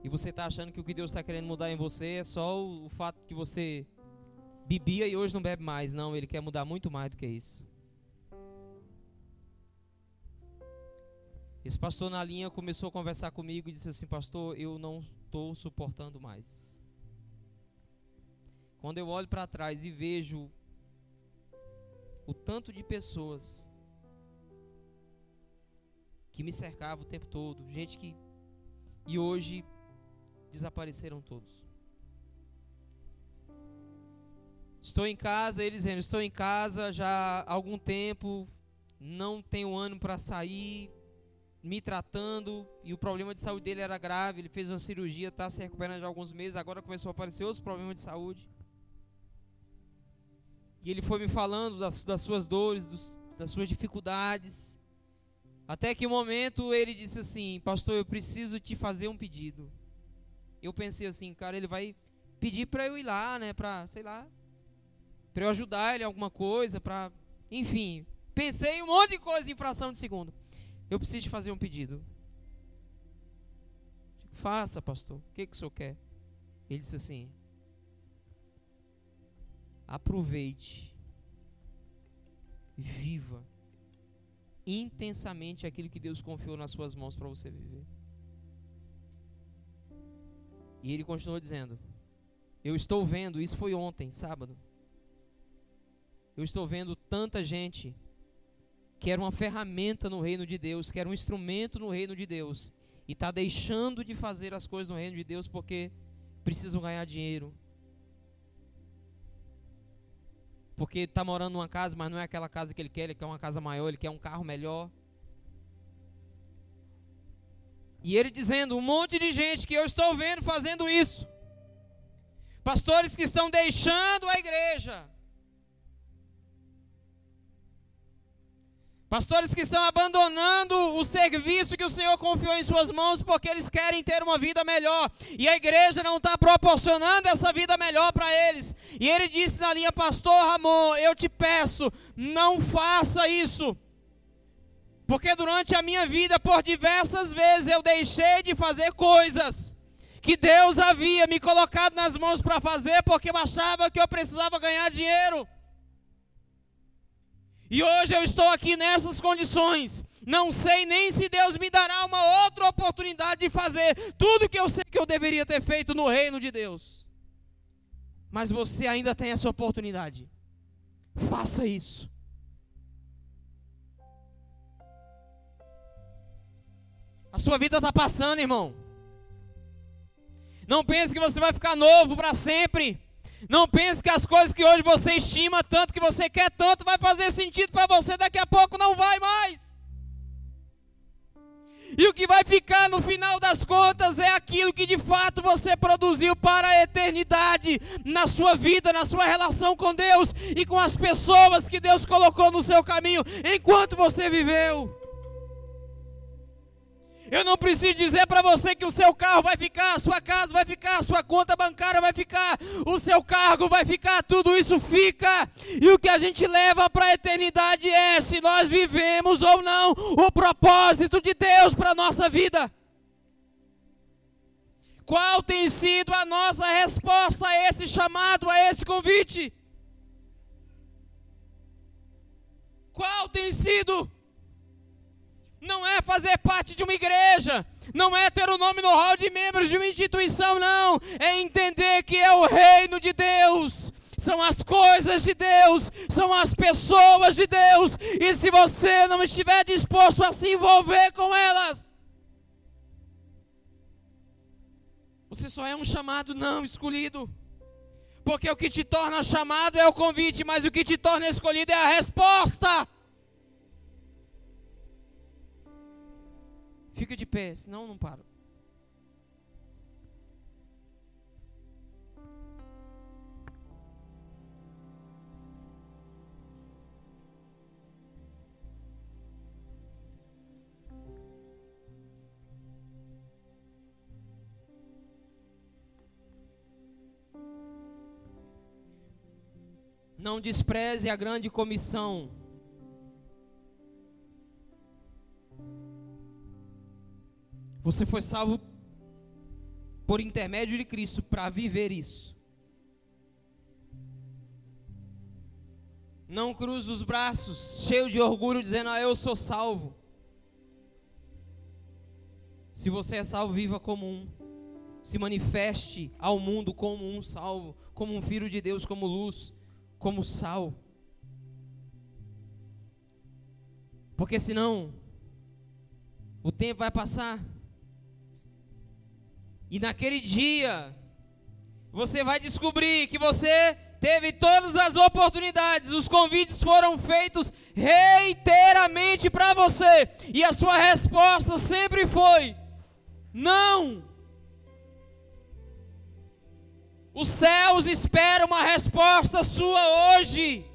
E você está achando que o que Deus está querendo mudar em você é só o, fato que você bebia e hoje não bebe mais. Não, Ele quer mudar muito mais do que isso. Esse pastor na linha começou a conversar comigo e disse assim: Pastor, eu não estou suportando mais. Quando eu olho para trás e vejo o tanto de pessoas que me cercavam o tempo todo, gente que. E hoje desapareceram todos. Estou em casa, ele dizendo: Estou em casa já há algum tempo, não tenho ânimo para sair, me tratando e o problema de saúde dele era grave. Ele fez uma cirurgia, está se recuperando já há alguns meses. Agora começou a aparecer outros problemas de saúde. E ele foi me falando das, das suas dores, dos, das suas dificuldades. Até que um momento ele disse assim: Pastor, eu preciso te fazer um pedido. Eu pensei assim, cara, ele vai pedir para eu ir lá, né? Para, sei lá, para eu ajudar ele em alguma coisa, para. Enfim, pensei em um monte de coisa em fração de segundo. Eu preciso fazer um pedido. Faça, pastor. O que, que o senhor quer? Ele disse assim: aproveite, viva intensamente aquilo que Deus confiou nas suas mãos para você viver. E ele continuou dizendo: Eu estou vendo, isso foi ontem, sábado. Eu estou vendo tanta gente que era uma ferramenta no reino de Deus, que era um instrumento no reino de Deus, e está deixando de fazer as coisas no reino de Deus porque precisam ganhar dinheiro. Porque está morando numa casa, mas não é aquela casa que ele quer, ele quer uma casa maior, ele quer um carro melhor. E ele dizendo: um monte de gente que eu estou vendo fazendo isso. Pastores que estão deixando a igreja Pastores que estão abandonando o serviço que o Senhor confiou em suas mãos porque eles querem ter uma vida melhor e a igreja não está proporcionando essa vida melhor para eles. E ele disse na linha, Pastor Ramon, eu te peço, não faça isso. Porque durante a minha vida, por diversas vezes, eu deixei de fazer coisas que Deus havia me colocado nas mãos para fazer porque eu achava que eu precisava ganhar dinheiro. E hoje eu estou aqui nessas condições. Não sei nem se Deus me dará uma outra oportunidade de fazer tudo que eu sei que eu deveria ter feito no reino de Deus. Mas você ainda tem essa oportunidade. Faça isso. A sua vida está passando, irmão. Não pense que você vai ficar novo para sempre. Não pense que as coisas que hoje você estima tanto, que você quer tanto, vai fazer sentido para você, daqui a pouco não vai mais. E o que vai ficar no final das contas é aquilo que de fato você produziu para a eternidade, na sua vida, na sua relação com Deus e com as pessoas que Deus colocou no seu caminho enquanto você viveu. Eu não preciso dizer para você que o seu carro vai ficar, a sua casa vai ficar, a sua conta bancária vai ficar, o seu cargo vai ficar, tudo isso fica. E o que a gente leva para a eternidade é se nós vivemos ou não o propósito de Deus para a nossa vida. Qual tem sido a nossa resposta a esse chamado, a esse convite? Qual tem sido? Não é fazer parte de uma igreja, não é ter o nome no hall de membros de uma instituição, não. É entender que é o reino de Deus. São as coisas de Deus, são as pessoas de Deus, e se você não estiver disposto a se envolver com elas, Você só é um chamado não escolhido. Porque o que te torna chamado é o convite, mas o que te torna escolhido é a resposta. Fica de pé, senão não paro. Não despreze a grande comissão. Você foi salvo por intermédio de Cristo para viver isso. Não cruze os braços, cheio de orgulho, dizendo: Ah, eu sou salvo. Se você é salvo, viva como um. Se manifeste ao mundo como um salvo, como um filho de Deus, como luz como sal. Porque senão o tempo vai passar. E naquele dia você vai descobrir que você teve todas as oportunidades, os convites foram feitos reiteramente para você, e a sua resposta sempre foi: não. Os céus esperam uma resposta sua hoje.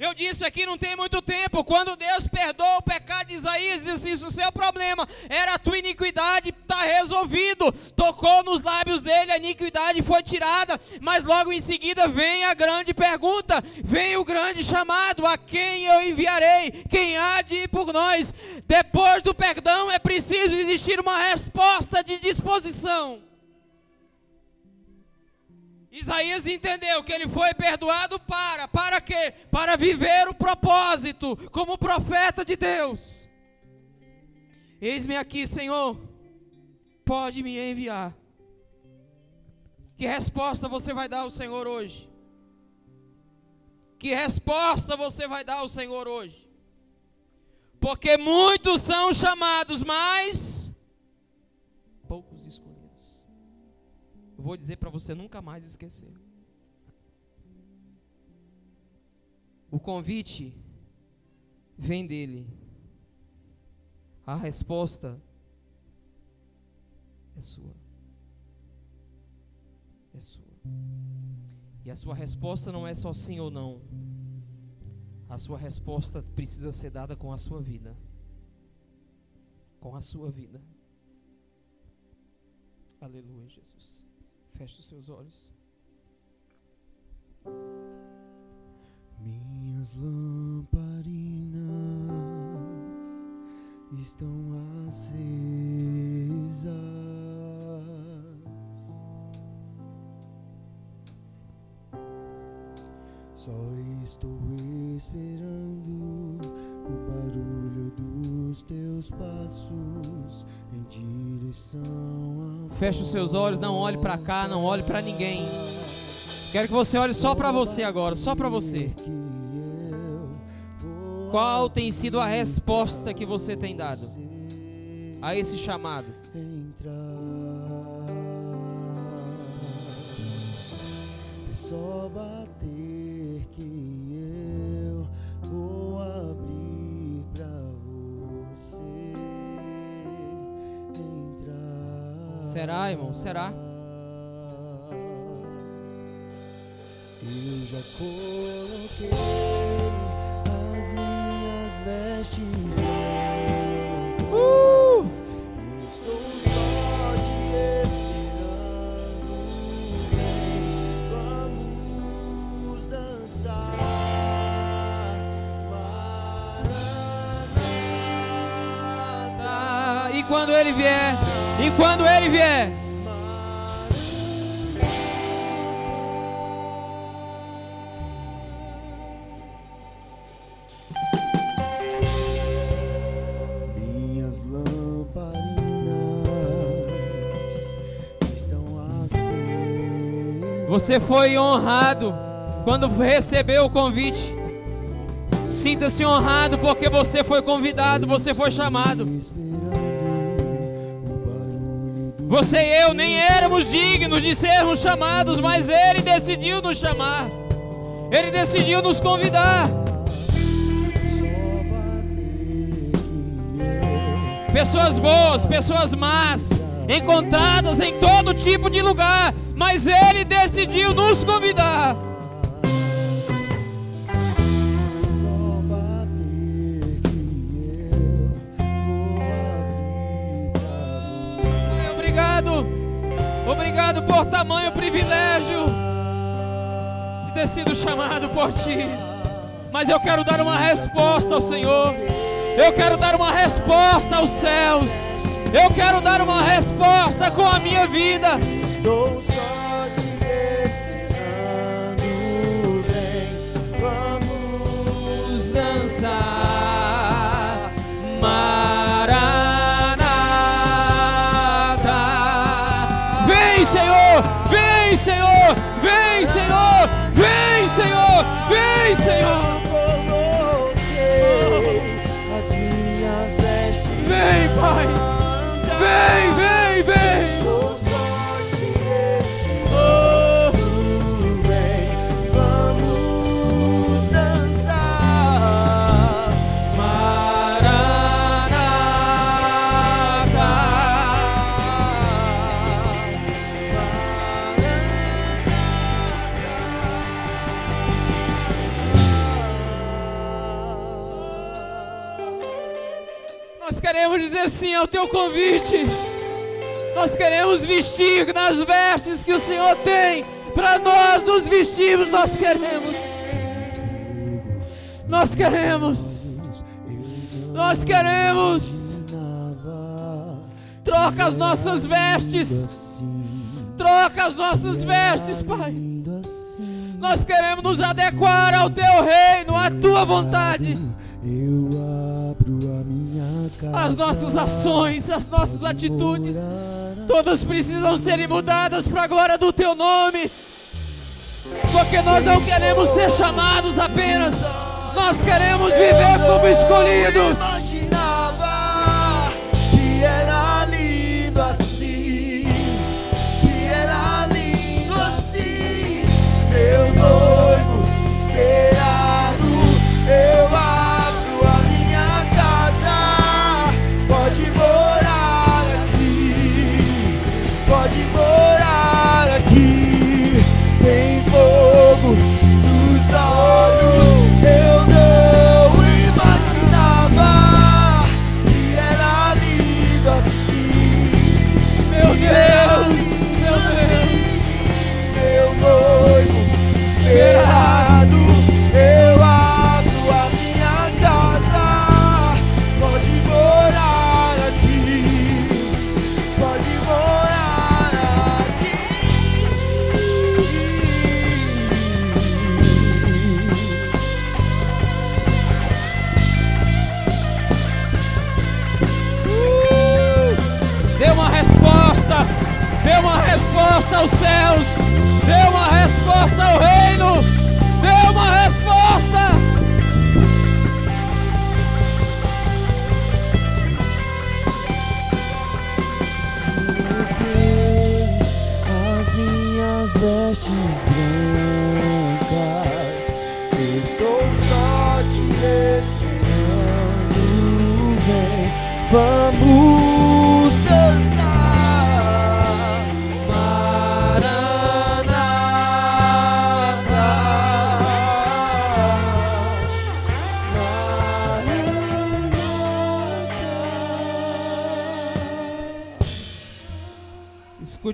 Eu disse aqui não tem muito tempo, quando Deus perdoa o pecado de Isaías, disse assim: o seu problema era a tua iniquidade, está resolvido. Tocou nos lábios dele, a iniquidade foi tirada, mas logo em seguida vem a grande pergunta, vem o grande chamado: a quem eu enviarei? Quem há de ir por nós? Depois do perdão é preciso existir uma resposta de disposição. Isaías entendeu que ele foi perdoado para, para quê? Para viver o propósito como profeta de Deus. Eis-me aqui, Senhor, pode me enviar. Que resposta você vai dar ao Senhor hoje? Que resposta você vai dar ao Senhor hoje? Porque muitos são chamados, mas poucos escolhidos eu vou dizer para você nunca mais esquecer. O convite vem dele. A resposta é sua. É sua. E a sua resposta não é só sim ou não. A sua resposta precisa ser dada com a sua vida. Com a sua vida. Aleluia, Jesus. Feche os seus olhos. Minhas lamparinas estão acesas. Só estou esperando o barulho dos teus passos em direção a Feche os seus olhos, não olhe para cá, não olhe para ninguém. Quero que você olhe só para você agora, só para você. Qual tem sido a resposta que você tem dado a esse chamado? É só bater Será, irmão? Será? Eu já coloquei as minhas vestes. Uh! Estou só te esperando. Vem, vamos dançar. Maranata. Tá. E quando ele vier? E quando ele vier? Minhas lamparinas estão acesas. Você foi honrado quando recebeu o convite. Sinta-se honrado porque você foi convidado, você foi chamado. Você e eu nem éramos dignos de sermos chamados, mas Ele decidiu nos chamar. Ele decidiu nos convidar. Pessoas boas, pessoas más, encontradas em todo tipo de lugar, mas Ele decidiu nos convidar. Tamanho privilégio de ter sido chamado por Ti. Mas eu quero dar uma resposta ao Senhor. Eu quero dar uma resposta aos céus. Eu quero dar uma resposta com a minha vida. Estou Senhor! Ao teu convite. Nós queremos vestir nas vestes que o Senhor tem para nós nos vestirmos. Nós queremos. Nós queremos. Nós queremos. Troca as nossas vestes. Troca as nossas vestes, Pai. Nós queremos nos adequar ao teu reino, à tua vontade. Eu As nossas ações, as nossas atitudes, todas precisam ser mudadas para a glória do teu nome. Porque nós não queremos ser chamados apenas, nós queremos viver como escolhidos. Assim, assim, noivo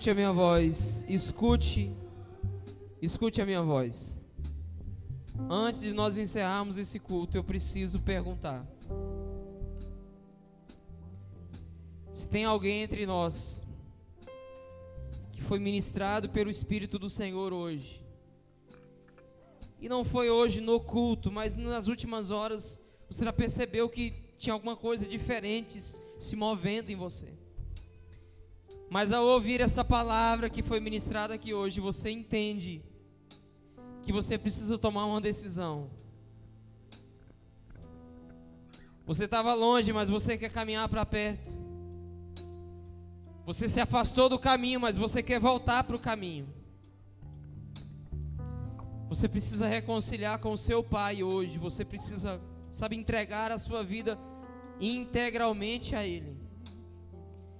Escute a minha voz, escute, escute a minha voz. Antes de nós encerrarmos esse culto, eu preciso perguntar: se tem alguém entre nós que foi ministrado pelo Espírito do Senhor hoje, e não foi hoje no culto, mas nas últimas horas, você já percebeu que tinha alguma coisa diferente se movendo em você. Mas ao ouvir essa palavra que foi ministrada aqui hoje, você entende que você precisa tomar uma decisão. Você estava longe, mas você quer caminhar para perto. Você se afastou do caminho, mas você quer voltar para o caminho. Você precisa reconciliar com o seu pai hoje. Você precisa, sabe, entregar a sua vida integralmente a Ele.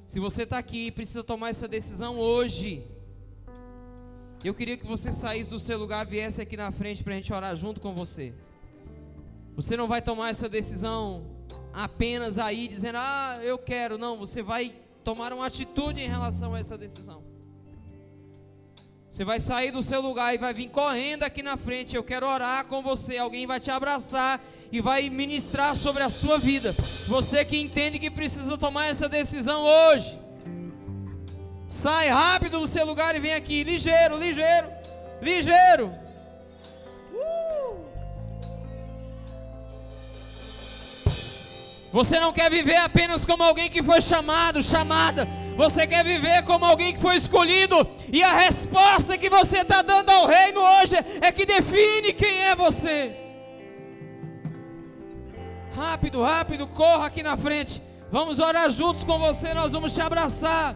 Se você está aqui e precisa tomar essa decisão hoje, eu queria que você saísse do seu lugar, viesse aqui na frente para a gente orar junto com você. Você não vai tomar essa decisão apenas aí dizendo, ah, eu quero. Não, você vai tomar uma atitude em relação a essa decisão. Você vai sair do seu lugar e vai vir correndo aqui na frente. Eu quero orar com você. Alguém vai te abraçar e vai ministrar sobre a sua vida. Você que entende que precisa tomar essa decisão hoje. Sai rápido do seu lugar e vem aqui, ligeiro, ligeiro, ligeiro. Você não quer viver apenas como alguém que foi chamado, chamada. Você quer viver como alguém que foi escolhido. E a resposta que você está dando ao reino hoje é que define quem é você. Rápido, rápido, corra aqui na frente. Vamos orar juntos com você. Nós vamos te abraçar.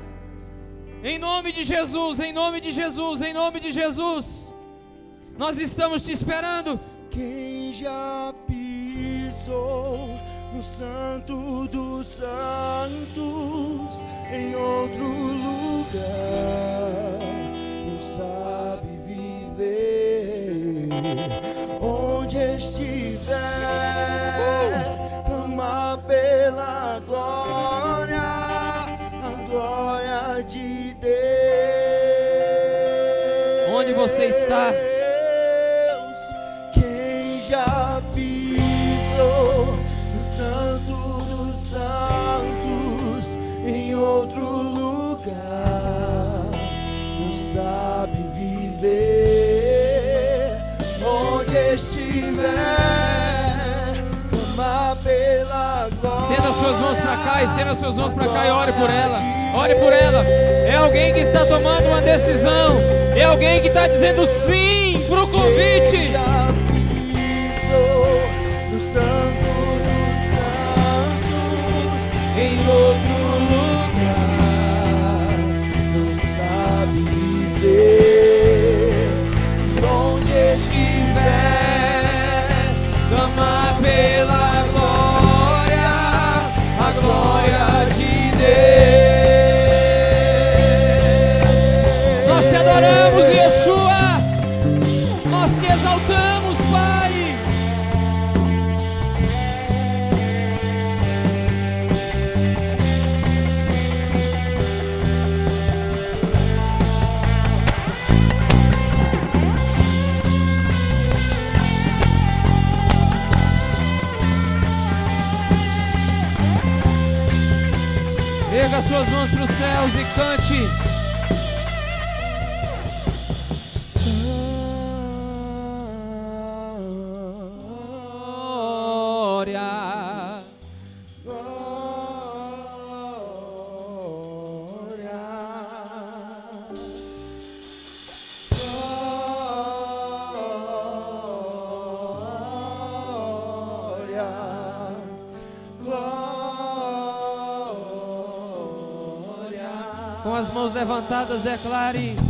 Em nome de Jesus, em nome de Jesus, em nome de Jesus. Nós estamos te esperando. Quem já pisou no Santo dos Santos, em outro lugar, não sabe viver onde estiver, clama pela glória, a glória de Deus. Onde você está? Estiver clama pela glória Estenda suas mãos para cá, estenda suas mãos para cá e ore por ela. Ore por ela. É alguém que está tomando uma decisão. É alguém que está dizendo sim para o convite. Santo céus e cante. Levantadas, declare.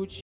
Aqui.